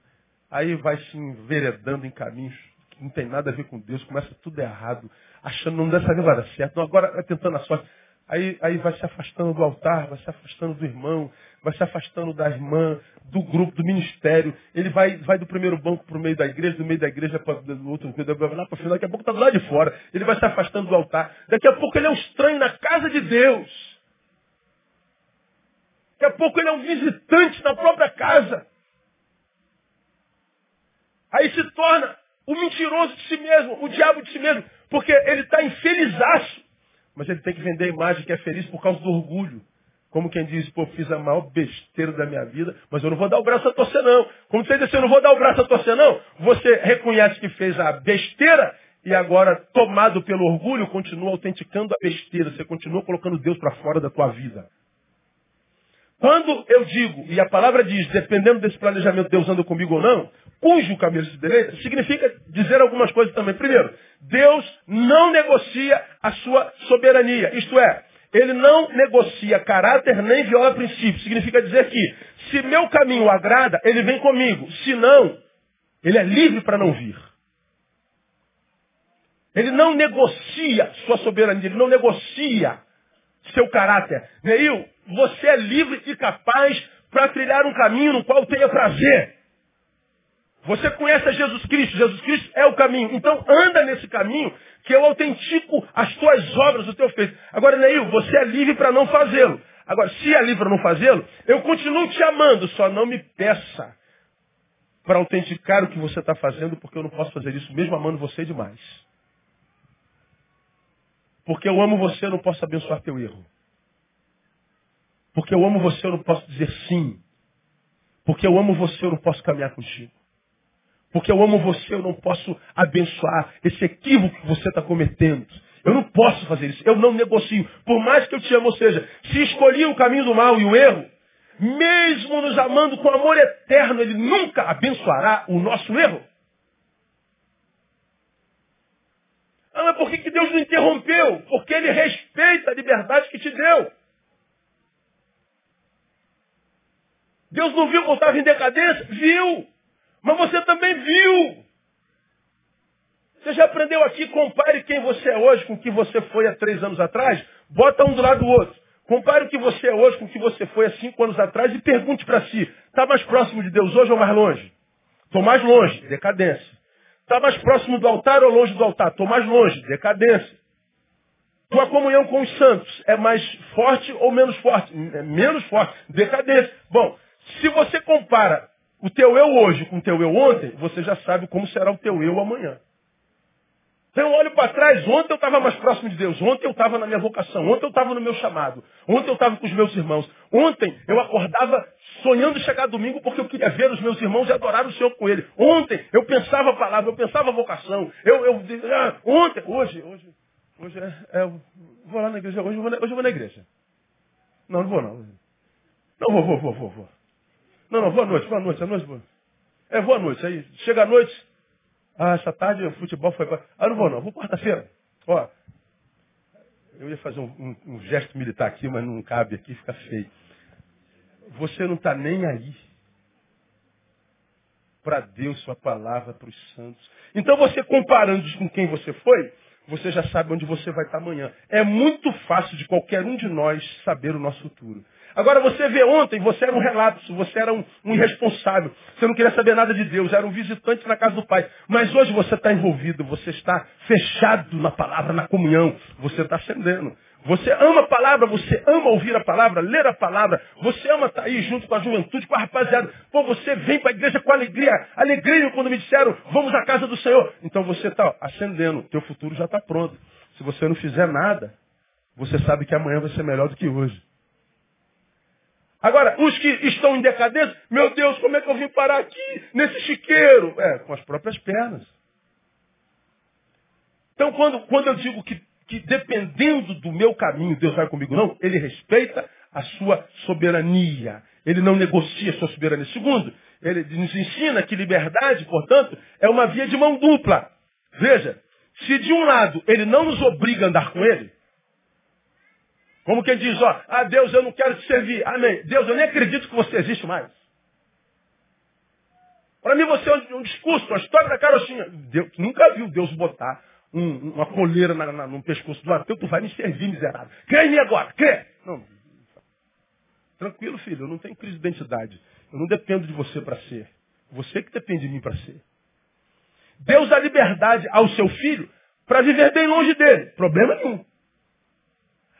Aí vai se enveredando em caminhos que não tem nada a ver com Deus, começa tudo errado, achando não dessa vez vai dar certo, não, agora vai tentando a sorte. Aí, aí vai se afastando do altar, vai se afastando do irmão, vai se afastando da irmã, do grupo, do ministério. Ele vai, vai do primeiro banco para o meio da igreja, do meio da igreja para o outro, lá para o final, daqui a pouco está do lado de fora. Ele vai se afastando do altar. Daqui a pouco ele é um estranho na casa de Deus. Daqui a pouco ele é um visitante na própria casa. Aí se torna o mentiroso de si mesmo, o diabo de si mesmo, porque ele está infelizaço. Mas ele tem que vender a imagem que é feliz por causa do orgulho. Como quem diz, pô, fiz a maior besteira da minha vida, mas eu não vou dar o braço a torcer não. Como você diz assim, eu não vou dar o braço a torcer não, você reconhece que fez a besteira e agora, tomado pelo orgulho, continua autenticando a besteira. Você continua colocando Deus para fora da tua vida. Quando eu digo, e a palavra diz, dependendo desse planejamento, Deus anda comigo ou não, cujo caminho se deleita, significa dizer algumas coisas também. Primeiro, Deus não negocia a sua soberania. Isto é, ele não negocia caráter nem viola princípio. Significa dizer que, se meu caminho agrada, ele vem comigo. Se não, ele é livre para não vir. Ele não negocia sua soberania, ele não negocia seu caráter. Neil, você é livre e capaz para trilhar um caminho no qual tenha prazer. Você conhece Jesus Cristo, Jesus Cristo é o caminho. Então anda nesse caminho que eu autentico as tuas obras, o teu feito. Agora, Neil, você é livre para não fazê-lo. Agora, se é livre para não fazê-lo, eu continuo te amando, só não me peça para autenticar o que você está fazendo, porque eu não posso fazer isso mesmo amando você demais. Porque eu amo você, eu não posso abençoar teu erro. Porque eu amo você, eu não posso dizer sim. Porque eu amo você, eu não posso caminhar contigo. Porque eu amo você, eu não posso abençoar esse equívoco que você está cometendo. Eu não posso fazer isso. Eu não negocio. Por mais que eu te amo, ou seja, se escolhi o caminho do mal e o erro, mesmo nos amando com amor eterno, Ele nunca abençoará o nosso erro. Ah, mas por que, que Deus não interrompeu? Porque Ele respeita a liberdade que te deu. Deus não viu que eu estava em decadência? Viu. Mas você também viu. Você já aprendeu aqui, compare quem você é hoje com o que você foi há três anos atrás, bota um do lado do outro. Compare o que você é hoje com o que você foi há cinco anos atrás e pergunte para si, está mais próximo de Deus hoje ou mais longe? Estou mais longe, decadência. Está mais próximo do altar ou longe do altar? Estou mais longe, decadência. Tua comunhão com os santos é mais forte ou menos forte? É menos forte. Decadência. Bom, se você compara o teu eu hoje com o teu eu ontem, você já sabe como será o teu eu amanhã. Então olho para trás, ontem eu estava mais próximo de Deus, ontem eu estava na minha vocação, ontem eu estava no meu chamado, ontem eu estava com os meus irmãos, ontem eu acordava sonhando chegar domingo porque eu queria ver os meus irmãos e adorar o Senhor com ele. Ontem eu pensava a palavra, eu pensava a vocação, eu, eu ah, ontem, hoje, hoje, hoje é, é, vou lá na igreja, hoje eu vou na, hoje eu vou na igreja. Não, não vou não. Não vou, vou, vou, vou, vou. Não, não, boa noite, boa noite, boa noite, boa. É boa noite, aí chega a noite, ah, essa tarde o futebol foi. Ah, não vou não, vou quarta-feira. Ó, eu ia fazer um, um, um, gesto militar aqui, mas não cabe aqui, fica feio. Você não está nem aí para Deus, sua palavra, para os santos. Então você comparando com quem você foi, você já sabe onde você vai estar tá amanhã. É muito fácil de qualquer um de nós saber o nosso futuro. Agora você vê ontem, você era um relapso, você era um, um, irresponsável, você não queria saber nada de Deus, era um visitante na casa do Pai. Mas hoje você está envolvido, você está fechado na palavra, na comunhão, você está acendendo. Você ama a palavra, você ama ouvir a palavra, ler a palavra, você ama estar tá aí junto com a juventude, com a rapaziada. Pô, você vem para a igreja com alegria, alegria quando me disseram, vamos à casa do Senhor. Então você está acendendo, teu futuro já está pronto. Se você não fizer nada, você sabe que amanhã vai ser melhor do que hoje. Agora, os que estão em decadência, meu Deus, como é que eu vim parar aqui, nesse chiqueiro? É, com as próprias pernas. Então, quando, quando eu digo que, que dependendo do meu caminho, Deus vai comigo, não, ele respeita a sua soberania. Ele não negocia a sua soberania. Segundo, ele nos ensina que liberdade, portanto, é uma via de mão dupla. Veja, se de um lado ele não nos obriga a andar com ele, como quem diz, ó, ah, Deus, eu não quero te servir. Amém. Deus, eu nem acredito que você existe mais. Para mim você é um, discurso, uma história da carochinha. Deus, nunca viu Deus botar um, uma coleira na, na, no pescoço do ateu, tu vai me servir, miserável. Crê em mim agora, crê. Não. Tranquilo, filho, eu não tenho crise de identidade. Eu não dependo de você para ser. Você que depende de mim para ser. Deus dá liberdade ao seu filho para viver bem longe dele. Problema nenhum.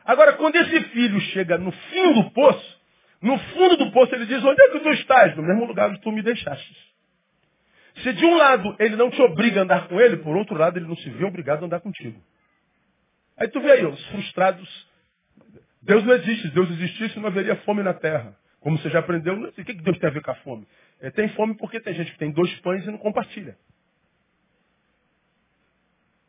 Agora, quando esse filho chega no fim do poço, no fundo do poço ele diz, onde é que tu estás? No mesmo lugar onde tu me deixaste. Se de um lado ele não te obriga a andar com ele, por outro lado ele não se vê obrigado a andar contigo. Aí tu vê aí, os frustrados. Deus não existe. Se Deus existisse, não haveria fome na terra. Como você já aprendeu, o que Deus tem a ver com a fome? Ele tem fome porque tem gente que tem dois pães e não compartilha.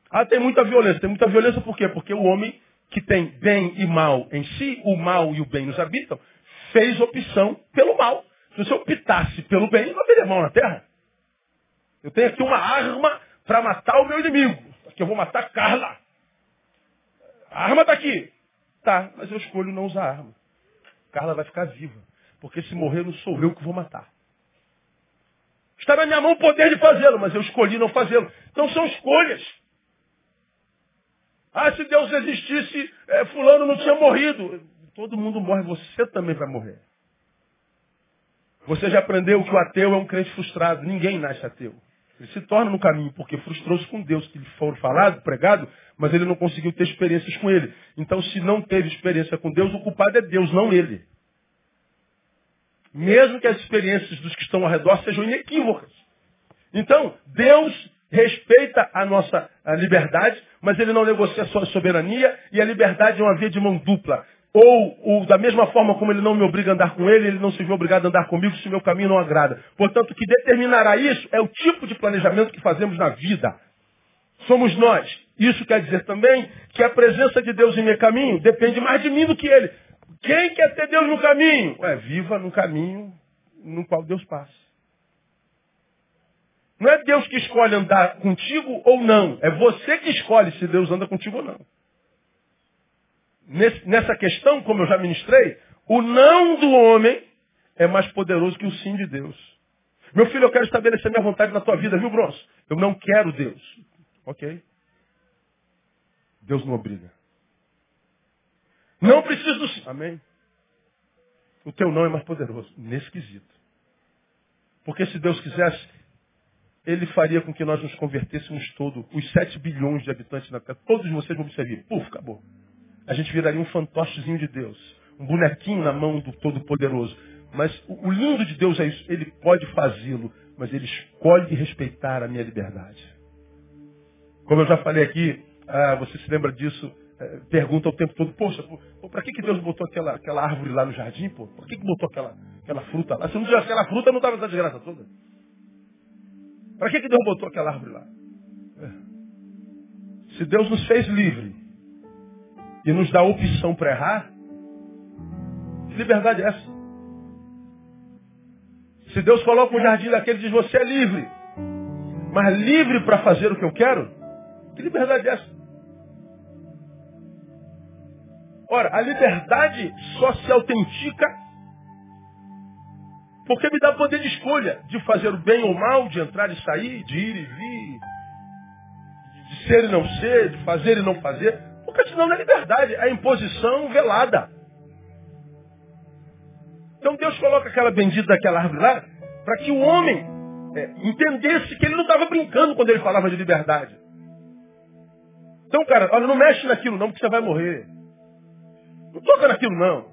Ah, tem muita violência. Tem muita violência por quê? Porque o homem que tem bem e mal em si, o mal e o bem nos habitam, fez opção pelo mal. Se você optasse pelo bem, não haveria mal na terra. Eu tenho aqui uma arma para matar o meu inimigo. Aqui eu vou matar Carla. A arma está aqui. Tá, mas eu escolho não usar arma. Carla vai ficar viva. Porque se morrer, não sou eu que vou matar. Está na minha mão o poder de fazê-lo, mas eu escolhi não fazê-lo. Então são escolhas. Ah, se Deus existisse, é, fulano não tinha morrido. Todo mundo morre, você também vai morrer. Você já aprendeu que o ateu é um crente frustrado. Ninguém nasce ateu. Ele se torna no caminho porque frustrou-se com Deus, que lhe foram falado, pregado, mas ele não conseguiu ter experiências com ele. Então, se não teve experiência com Deus, o culpado é Deus, não ele. Mesmo que as experiências dos que estão ao redor sejam inequívocas. Então, Deus respeita a nossa liberdade, mas ele não negocia a sua soberania e a liberdade é uma via de mão dupla. Ou, ou, da mesma forma como ele não me obriga a andar com ele, ele não se vê obrigado a andar comigo se meu caminho não agrada. Portanto, o que determinará isso é o tipo de planejamento que fazemos na vida. Somos nós. Isso quer dizer também que a presença de Deus em meu caminho depende mais de mim do que ele. Quem quer ter Deus no caminho? Ué, viva no caminho no qual Deus passa. Não é Deus que escolhe andar contigo ou não. É você que escolhe se Deus anda contigo ou não. Nessa questão, como eu já ministrei, o não do homem é mais poderoso que o sim de Deus. Meu filho, eu quero estabelecer minha vontade na tua vida, viu, Bronson? Eu não quero Deus. Ok. Deus não obriga. Não preciso do sim. Amém? O teu não é mais poderoso. Nesse quesito. Porque se Deus quisesse, ele faria com que nós nos convertêssemos todos, os 7 bilhões de habitantes na Terra. Todos vocês vão me servir. Puf, acabou. A gente viraria um fantochezinho de Deus. Um bonequinho na mão do Todo-Poderoso. Mas o, lindo de Deus é isso. Ele pode fazê-lo, mas ele escolhe respeitar a minha liberdade. Como eu já falei aqui, ah, você se lembra disso, é, pergunta o tempo todo, poxa, para que, que Deus botou aquela, aquela árvore lá no jardim, pô? Por que, que botou aquela, aquela fruta lá? Se não tivesse aquela fruta, não estava essa desgraça toda. Para que, que Deus botou aquela árvore lá? É. Se Deus nos fez livre e nos dá opção para errar, que liberdade é essa? Se Deus coloca um jardim daquele e diz, você é livre, mas livre para fazer o que eu quero, que liberdade é essa? Ora, a liberdade só se autentica porque me dá poder de escolha, de fazer o bem ou o mal, de entrar e sair, de ir e vir, de ser e não ser, de fazer e não fazer. Senão não é liberdade, é imposição velada. Então Deus coloca aquela bendita daquela árvore lá para que o homem é, entendesse que ele não estava brincando quando ele falava de liberdade. Então, cara, olha, não mexe naquilo não, porque você vai morrer. Não toca naquilo não.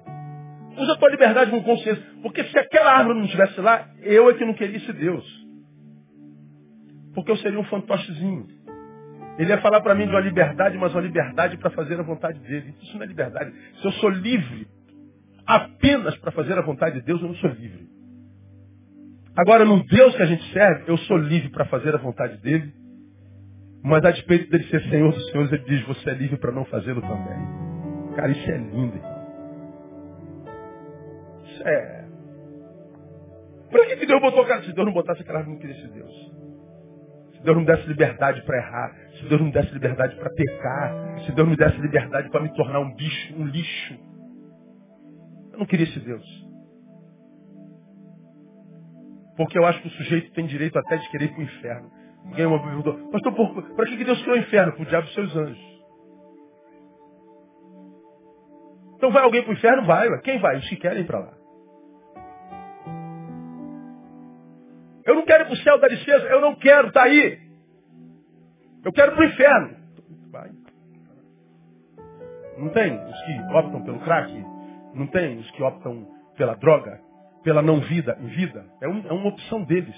Usa a tua liberdade com consciência. Porque se aquela árvore não estivesse lá, eu é que não queria esse Deus. Porque eu seria um fantochezinho. Ele ia falar para mim de uma liberdade, mas uma liberdade para fazer a vontade dele. Isso não é liberdade. Se eu sou livre apenas para fazer a vontade de Deus, eu não sou livre. Agora, no Deus que a gente serve, eu sou livre para fazer a vontade dele. Mas a despeito dele ser Senhor dos Senhores, ele diz, você é livre para não fazê-lo também. Cara, isso é lindo. Isso é. Por que, que Deus botou cara? Se Deus não botasse aquela não queria esse Deus. Se Deus não desse liberdade para errar, se Deus não desse liberdade para pecar, se Deus não desse liberdade para me tornar um bicho, um lixo. Eu não queria esse Deus. Porque eu acho que o sujeito tem direito até de querer ir para o inferno. Alguém me perguntou, pastor, para que Deus criou o inferno? Para o diabo e seus anjos. Então vai alguém para o inferno? Vai. Quem vai? Os que querem ir para lá. Eu não quero ir para o céu, dá licença. Eu não quero, tá aí. Eu quero para o inferno. Vai. Não tem os que optam pelo crack? Não tem os que optam pela droga? Pela não vida em vida? É, um, é uma opção deles.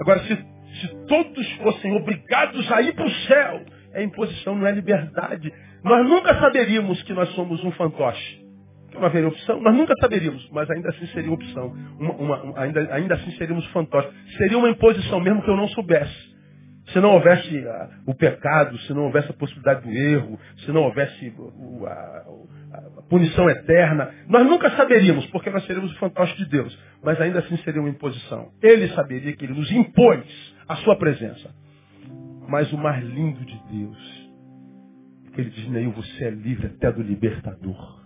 Agora, se, se todos fossem obrigados a ir para o céu, é imposição, não é liberdade. Nós nunca saberíamos que nós somos um fantoche. Não haveria opção, nós nunca saberíamos, mas ainda assim seria opção. Uma, uma, ainda, ainda assim seríamos fantoches. Seria uma imposição mesmo que eu não soubesse. Se não houvesse uh, o pecado, se não houvesse a possibilidade do erro, se não houvesse a, a, punição eterna, nós nunca saberíamos, porque nós seríamos o fantoche de Deus. Mas ainda assim seria uma imposição. Ele saberia que ele nos impôs a sua presença. Mas o mais lindo de Deus é ele diz, Neil, você é livre até do libertador.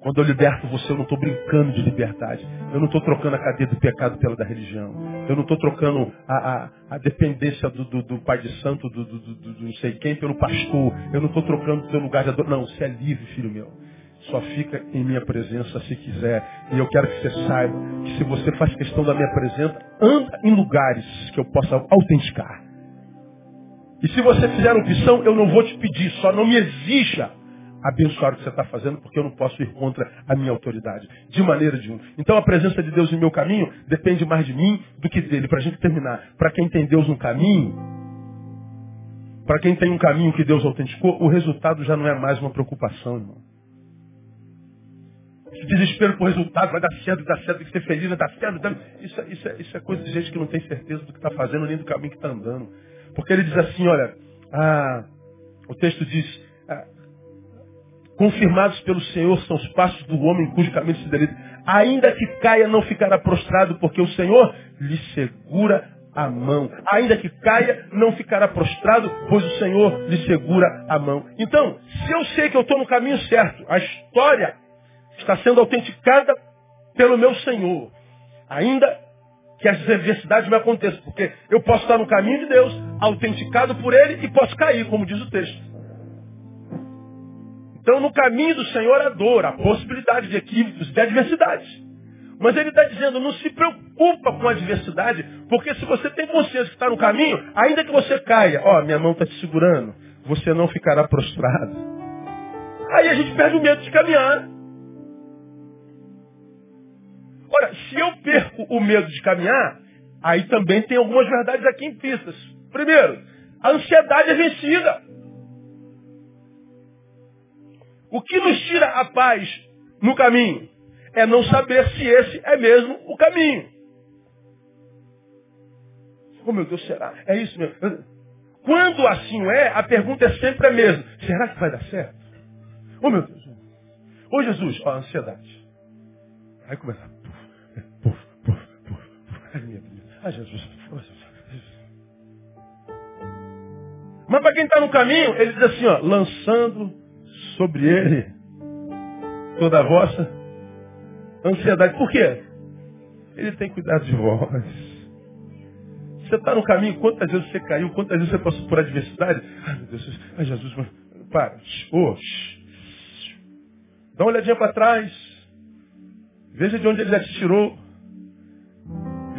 Quando eu liberto você, eu não estou brincando de liberdade. Eu não estou trocando a cadeia do pecado pela da religião. Eu não estou trocando a, a, a, dependência do, do, do, Pai de Santo, do, do, não sei quem, pelo pastor. Eu não estou trocando o teu lugar de ador. Não, você é livre, filho meu. Só fica em minha presença se quiser. E eu quero que você saiba que se você faz questão da minha presença, anda em lugares que eu possa autenticar. E se você fizer opção, eu não vou te pedir, só não me exija abençoar o que você está fazendo, porque eu não posso ir contra a minha autoridade. De maneira de um. Então a presença de Deus em meu caminho depende mais de mim do que dele. Para a gente terminar, para quem tem Deus no caminho, para quem tem um caminho que Deus autenticou, o resultado já não é mais uma preocupação, irmão desespero por resultado, vai dar certo, vai dar certo, tem que ser feliz, vai dar certo. Vai dar... Isso, isso, é, isso é coisa de gente que não tem certeza do que está fazendo, nem do caminho que está andando. Porque ele diz assim, olha, ah, o texto diz, confirmados pelo Senhor são os passos do homem cujo caminho se delita. Ainda que caia, não ficará prostrado, porque o Senhor lhe segura a mão. Ainda que caia, não ficará prostrado, pois o Senhor lhe segura a mão. Então, se eu sei que eu estou no caminho certo, a história está sendo autenticada pelo meu Senhor. Ainda que as adversidades me aconteçam, porque eu posso estar no caminho de Deus, autenticado por Ele, e posso cair, como diz o texto. Então, no caminho do Senhor, a dor, a possibilidade de equívocos, de adversidades. Mas ele está dizendo, não se preocupa com a adversidade, porque se você tem consciência que está no caminho, ainda que você caia, ó, minha mão está te segurando, você não ficará prostrado. Aí a gente perde o medo de caminhar. Ora, se eu perco o medo de caminhar, aí também tem algumas verdades aqui implícitas. Primeiro, a ansiedade é vencida. O que nos tira a paz no caminho é não saber se esse é mesmo o caminho. Oh meu Deus, será? É isso mesmo. Quando assim é, a pergunta é sempre a mesma. Será que vai dar certo? Oh meu Deus. Ô oh, Jesus, ó, a ansiedade. Aí começa. Puf, puf, puf, puf. Ai, meu Deus. Ai, Jesus. Mas para quem está no caminho, ele diz assim, ó, lançando sobre ele toda a vossa ansiedade. Por quê? Ele tem cuidado de vós. Você está no caminho, quantas vezes você caiu, quantas vezes você passou por adversidade? Ai, meu Deus, ai, Jesus, para. Oh, Dá uma olhadinha para trás. Veja de onde ele já te tirou.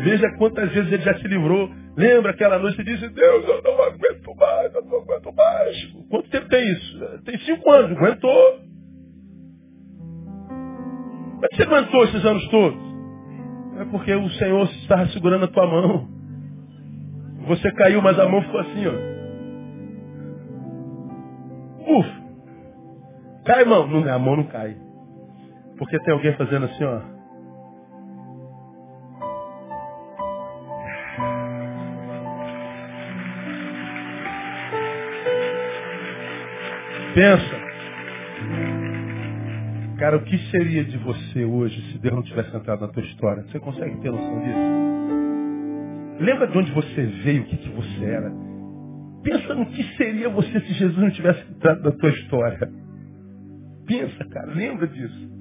Veja quantas vezes ele já te livrou. Lembra aquela noite e disse, Deus, eu não aguento mais, eu não aguento mais. Quanto tempo tem isso? Tem cinco anos, aguentou. Que você aguentou esses anos todos? É porque o Senhor estava segurando a tua mão. Você caiu, mas a mão ficou assim, ó. Ufa! Cai, mão. Não, a mão não cai. Porque tem alguém fazendo assim, ó. Pensa. Cara, o que seria de você hoje se Deus não tivesse entrado na tua história? Você consegue ter noção disso? Lembra de onde você veio, o que, que você era? Pensa no que seria você se Jesus não tivesse entrado na tua história. Pensa, cara, lembra disso.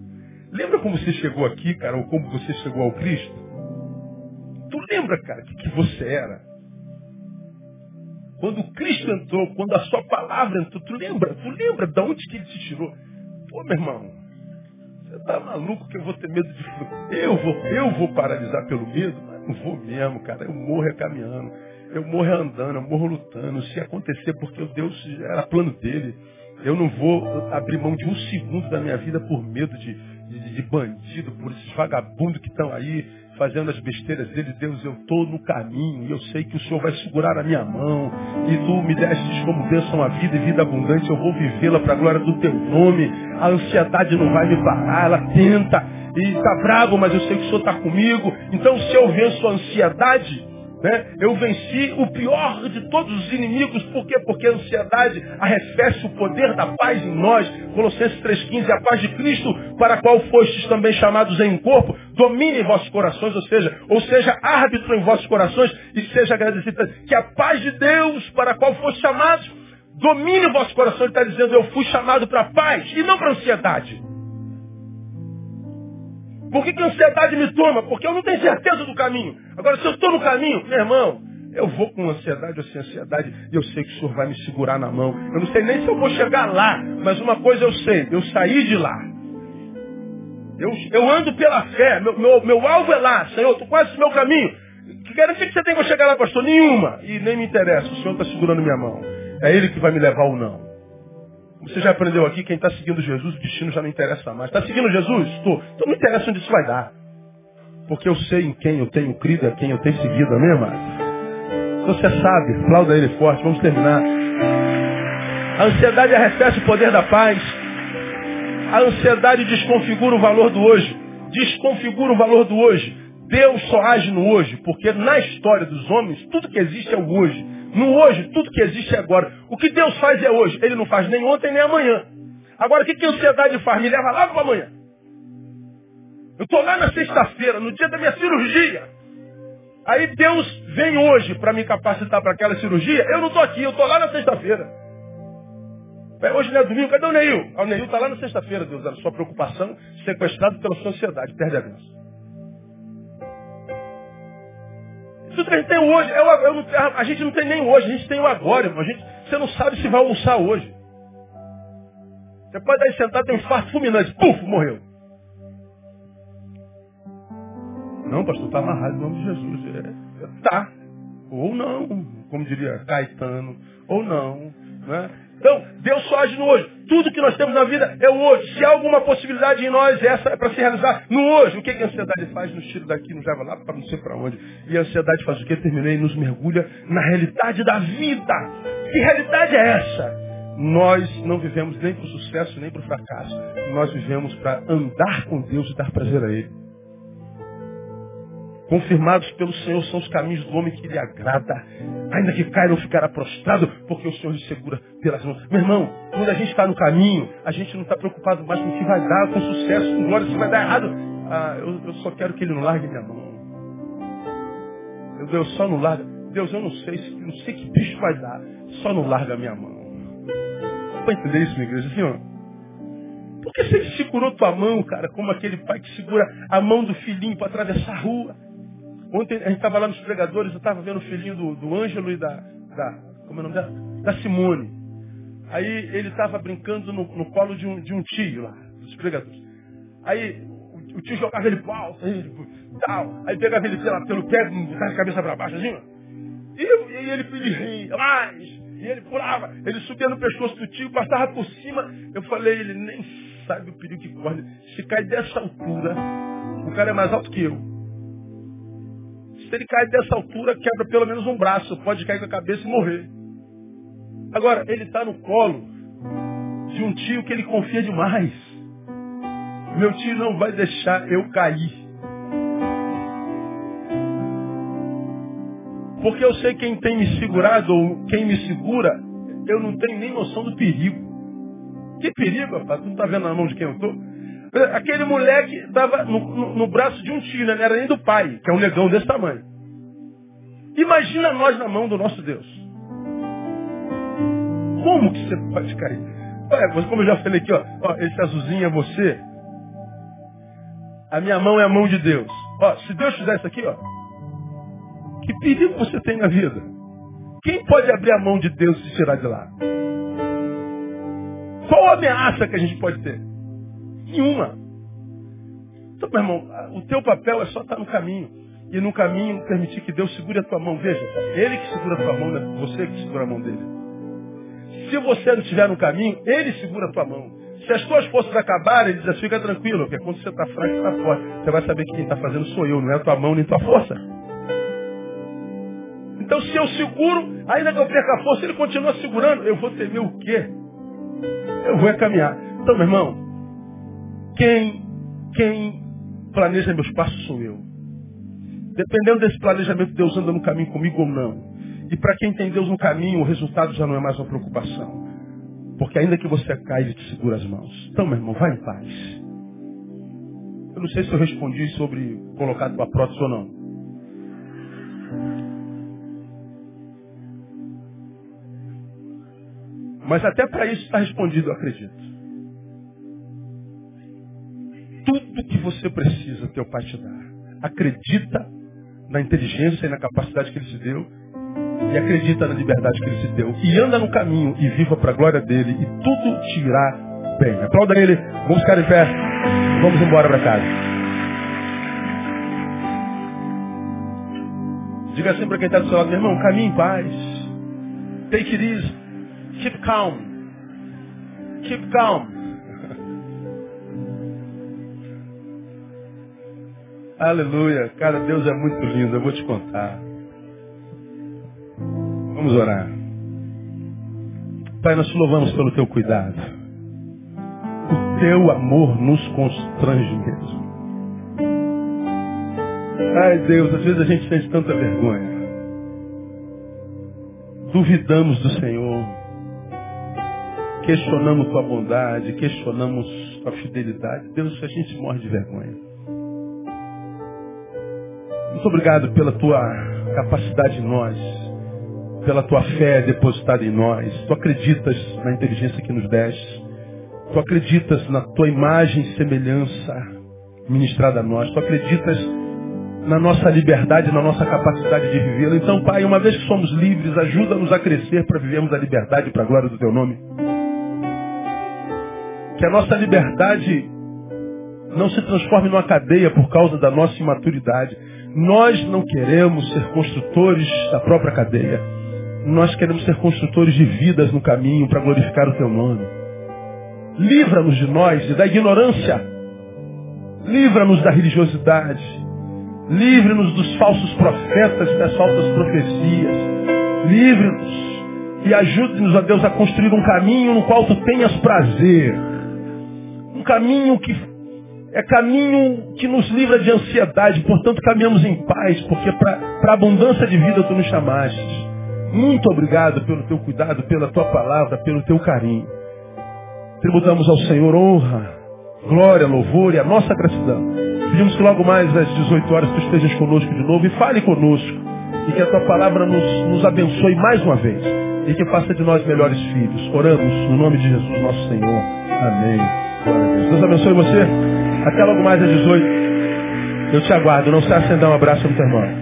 Lembra como você chegou aqui, cara, ou como você chegou ao Cristo? Tu lembra, cara, o que, que você era? Quando Cristo entrou, quando a sua palavra entrou, tu lembra? Tu lembra de onde que ele te tirou? Pô, meu irmão, você tá maluco que eu vou ter medo de. Eu vou, eu vou paralisar pelo medo? Mas não vou mesmo, cara. Eu morro é caminhando. Eu morro é andando, eu morro lutando. Se acontecer porque o Deus era plano dele. Eu não vou abrir mão de um segundo da minha vida por medo de, de, de bandido, por esses vagabundos que estão aí fazendo as besteiras dele. Deus, eu estou no caminho e eu sei que o Senhor vai segurar a minha mão. E tu me destes como bênção a vida e vida abundante. Eu vou vivê-la para a glória do teu nome. A ansiedade não vai me parar, ela tenta. E está bravo, mas eu sei que o Senhor está comigo. Então, se eu venço a ansiedade, né? Eu venci o pior de todos os inimigos. Por quê? Porque a ansiedade arrefece o poder da paz em nós. Colossenses 3,15, a paz de Cristo, para a qual fostes também chamados em corpo, domine vossos corações, ou seja, ou seja, árbitro em vossos corações e seja agradecido. Que a paz de Deus, para a qual fostes chamados, domine em vossos corações. Ele está dizendo, eu fui chamado para a paz e não para a ansiedade. Por que, que a ansiedade me toma? Porque eu não tenho certeza do caminho. Agora, se eu estou no caminho, meu irmão, eu vou com ansiedade ou sem ansiedade, e eu sei que o Senhor vai me segurar na mão. Eu não sei nem se eu vou chegar lá, mas uma coisa eu sei, eu saí de lá. Eu, eu ando pela fé, meu, meu, meu alvo é lá, Senhor, tu conheces o meu caminho. Que garantia que você tem que chegar lá, pastor? Nenhuma. E nem me interessa, o Senhor está segurando minha mão. É Ele que vai me levar ou não. Você já aprendeu aqui, quem está seguindo Jesus, o destino já não interessa mais. Está seguindo Jesus? Estou. Então não interessa onde isso vai dar. Porque eu sei em quem eu tenho crido, a quem eu tenho seguido, amém, amado? Você sabe, aplauda ele forte, vamos terminar. A ansiedade arrefece o poder da paz. A ansiedade desconfigura o valor do hoje. Desconfigura o valor do hoje. Deus só age no hoje, porque na história dos homens, tudo que existe é o hoje. No hoje, tudo que existe é agora. O que Deus faz é hoje. Ele não faz nem ontem nem amanhã. Agora, o que, que a ansiedade faz? Me leva lá para amanhã. Eu estou lá na sexta-feira, no dia da minha cirurgia. Aí Deus vem hoje para me capacitar para aquela cirurgia. Eu não estou aqui, eu estou lá na sexta-feira. Hoje não é domingo, cadê o Neil? Ah, o Neil está lá na sexta-feira, Deus. A sua preocupação sequestrado pela sua ansiedade. Perde a graça. Que a gente tem hoje. Eu, eu não, a gente não tem nem hoje, a gente tem o agora. A gente, você não sabe se vai almoçar hoje. Você pode aí sentar, tem um infarto fulminante. Puf, morreu. Não, pastor, está amarrado em nome de Jesus. É, é, tá. Ou não, como diria Caetano. Ou não. Né? Deus só age no hoje. Tudo que nós temos na vida é o hoje. Se há alguma possibilidade em nós, essa é para se realizar no hoje. O que, que a ansiedade faz? Nos tira daqui, nos leva lá para não sei para onde. E a ansiedade faz o que? Terminei, nos mergulha na realidade da vida. Que realidade é essa? Nós não vivemos nem para o sucesso, nem para o fracasso. Nós vivemos para andar com Deus e dar prazer a Ele. Confirmados pelo Senhor são os caminhos do homem que lhe agrada. Ainda que caia, não ficará prostrado, porque o Senhor lhe segura pelas mãos. Meu irmão, quando a gente está no caminho, a gente não está preocupado mais com o que vai dar, com sucesso, com glória, se vai dar errado. Ah, eu, eu, só quero que Ele não largue minha mão. Meu Deus, só não larga. Deus, eu não sei, não sei que bicho vai dar. Só não larga minha mão. Para entender isso, minha igreja? Assim, ó. Porque se ele segurou tua mão, cara, como aquele pai que segura a mão do filhinho para atravessar a rua. Ontem a gente estava lá nos pregadores, eu estava vendo o filhinho do, do Ângelo e da, da. Como é o nome dela? Da Simone. Aí ele estava brincando no, no, colo de um, de um tio lá, dos pregadores. Aí o, o tio jogava ele alto, aí, tal. Aí pegava ele pela, pelo pé, botava a cabeça para baixo, assim. E, e ele pedia mais. E ele pulava, ele subia no pescoço do tio, passava por cima. Eu falei, ele nem sabe o perigo que corre. Se cai dessa altura, o cara é mais alto que eu. Se ele cai dessa altura, quebra pelo menos um braço. Pode cair com a cabeça e morrer. Agora, ele está no colo de um tio que ele confia demais. Meu tio não vai deixar eu cair. Porque eu sei quem tem me segurado ou quem me segura, eu não tenho nem noção do perigo. Que perigo, rapaz? Tu não está vendo na mão de quem eu estou? Aquele moleque estava no, no, no, braço de um tio, né? não era nem do pai, que é um negão desse tamanho. Imagina nós na mão do nosso Deus. Como que você pode cair? Olha, como eu já falei aqui, ó, ó, esse azulzinho é você. A minha mão é a mão de Deus. Ó, se Deus fizer isso aqui, ó, que perigo você tem na vida? Quem pode abrir a mão de Deus e tirar de lá? Qual a ameaça que a gente pode ter? Nenhuma. Então, meu irmão, o teu papel é só estar no caminho. E no caminho permitir que Deus segure a tua mão. Veja, Ele que segura a tua mão, é você que segura a mão dele. Se você não estiver no caminho, Ele segura a tua mão. Se as tuas forças acabarem, ele diz assim, fica tranquilo, porque quando você está fraco, está forte. Você vai saber que quem está fazendo sou eu, não é a tua mão nem a tua força. Então se eu seguro, ainda que eu perca a força, ele continua segurando, eu vou temer o quê? Eu vou caminhar. Então, meu irmão, quem, quem planeja meus passos sou eu. Dependendo desse planejamento, Deus anda no caminho comigo ou não. E para quem tem Deus no caminho, o resultado já não é mais uma preocupação. Porque ainda que você caia, Ele te segura as mãos. Então, meu irmão, vai em paz. Eu não sei se eu respondi sobre colocar tua prótese ou não. Mas até para isso está respondido, eu acredito. Tudo que você precisa, teu pai te dá. Acredita na inteligência e na capacidade que ele te deu. E acredita na liberdade que ele te deu. E anda no caminho e viva para a glória dele. E tudo te irá bem. Aplauda ele. Vamos ficar em pé. Vamos embora para casa. Diga assim para quem está do seu lado, meu irmão, caminhe em paz. Take it easy. Keep calm. Keep calm. Aleluia. Cara, Deus é muito lindo. Eu vou te contar. Vamos orar. Pai, nós te louvamos pelo teu cuidado. O teu amor nos constrange mesmo. Ai, Deus, às vezes a gente sente tanta vergonha. Duvidamos do Senhor questionamos tua bondade, questionamos tua fidelidade. Deus, a gente morre de vergonha. Muito obrigado pela tua capacidade em nós, pela tua fé depositada em nós. Tu acreditas na inteligência que nos deste. Tu acreditas na tua imagem e semelhança ministrada a nós. Tu acreditas na nossa liberdade, na nossa capacidade de vivê-la. Então, Pai, uma vez que somos livres, ajuda-nos a crescer para vivermos a liberdade para a glória do Teu nome. Que a nossa liberdade não se transforme numa cadeia por causa da nossa imaturidade. Nós não queremos ser construtores da própria cadeia. Nós queremos ser construtores de vidas no caminho para glorificar o teu nome. Livra-nos de nós e da ignorância. Livra-nos da religiosidade. Livre-nos dos falsos profetas e das falsas profecias. Livre-nos e ajude-nos, a Deus, a construir um caminho no qual tu tenhas prazer. Um caminho que é caminho que nos livra de ansiedade, portanto caminhamos em paz, porque para a abundância de vida tu nos chamaste. Muito obrigado pelo teu cuidado, pela tua palavra, pelo teu carinho. Tributamos ao Senhor honra, glória, louvor e a nossa gratidão. Pedimos que logo mais às 18 horas tu estejas conosco de novo e fale conosco. E que a tua palavra nos, nos abençoe mais uma vez. E que faça de nós melhores filhos. Oramos no nome de Jesus, nosso Senhor. Amém. Deus abençoe você. Até logo mais às 18. Eu te aguardo. Não se acender um abraço no teu irmão.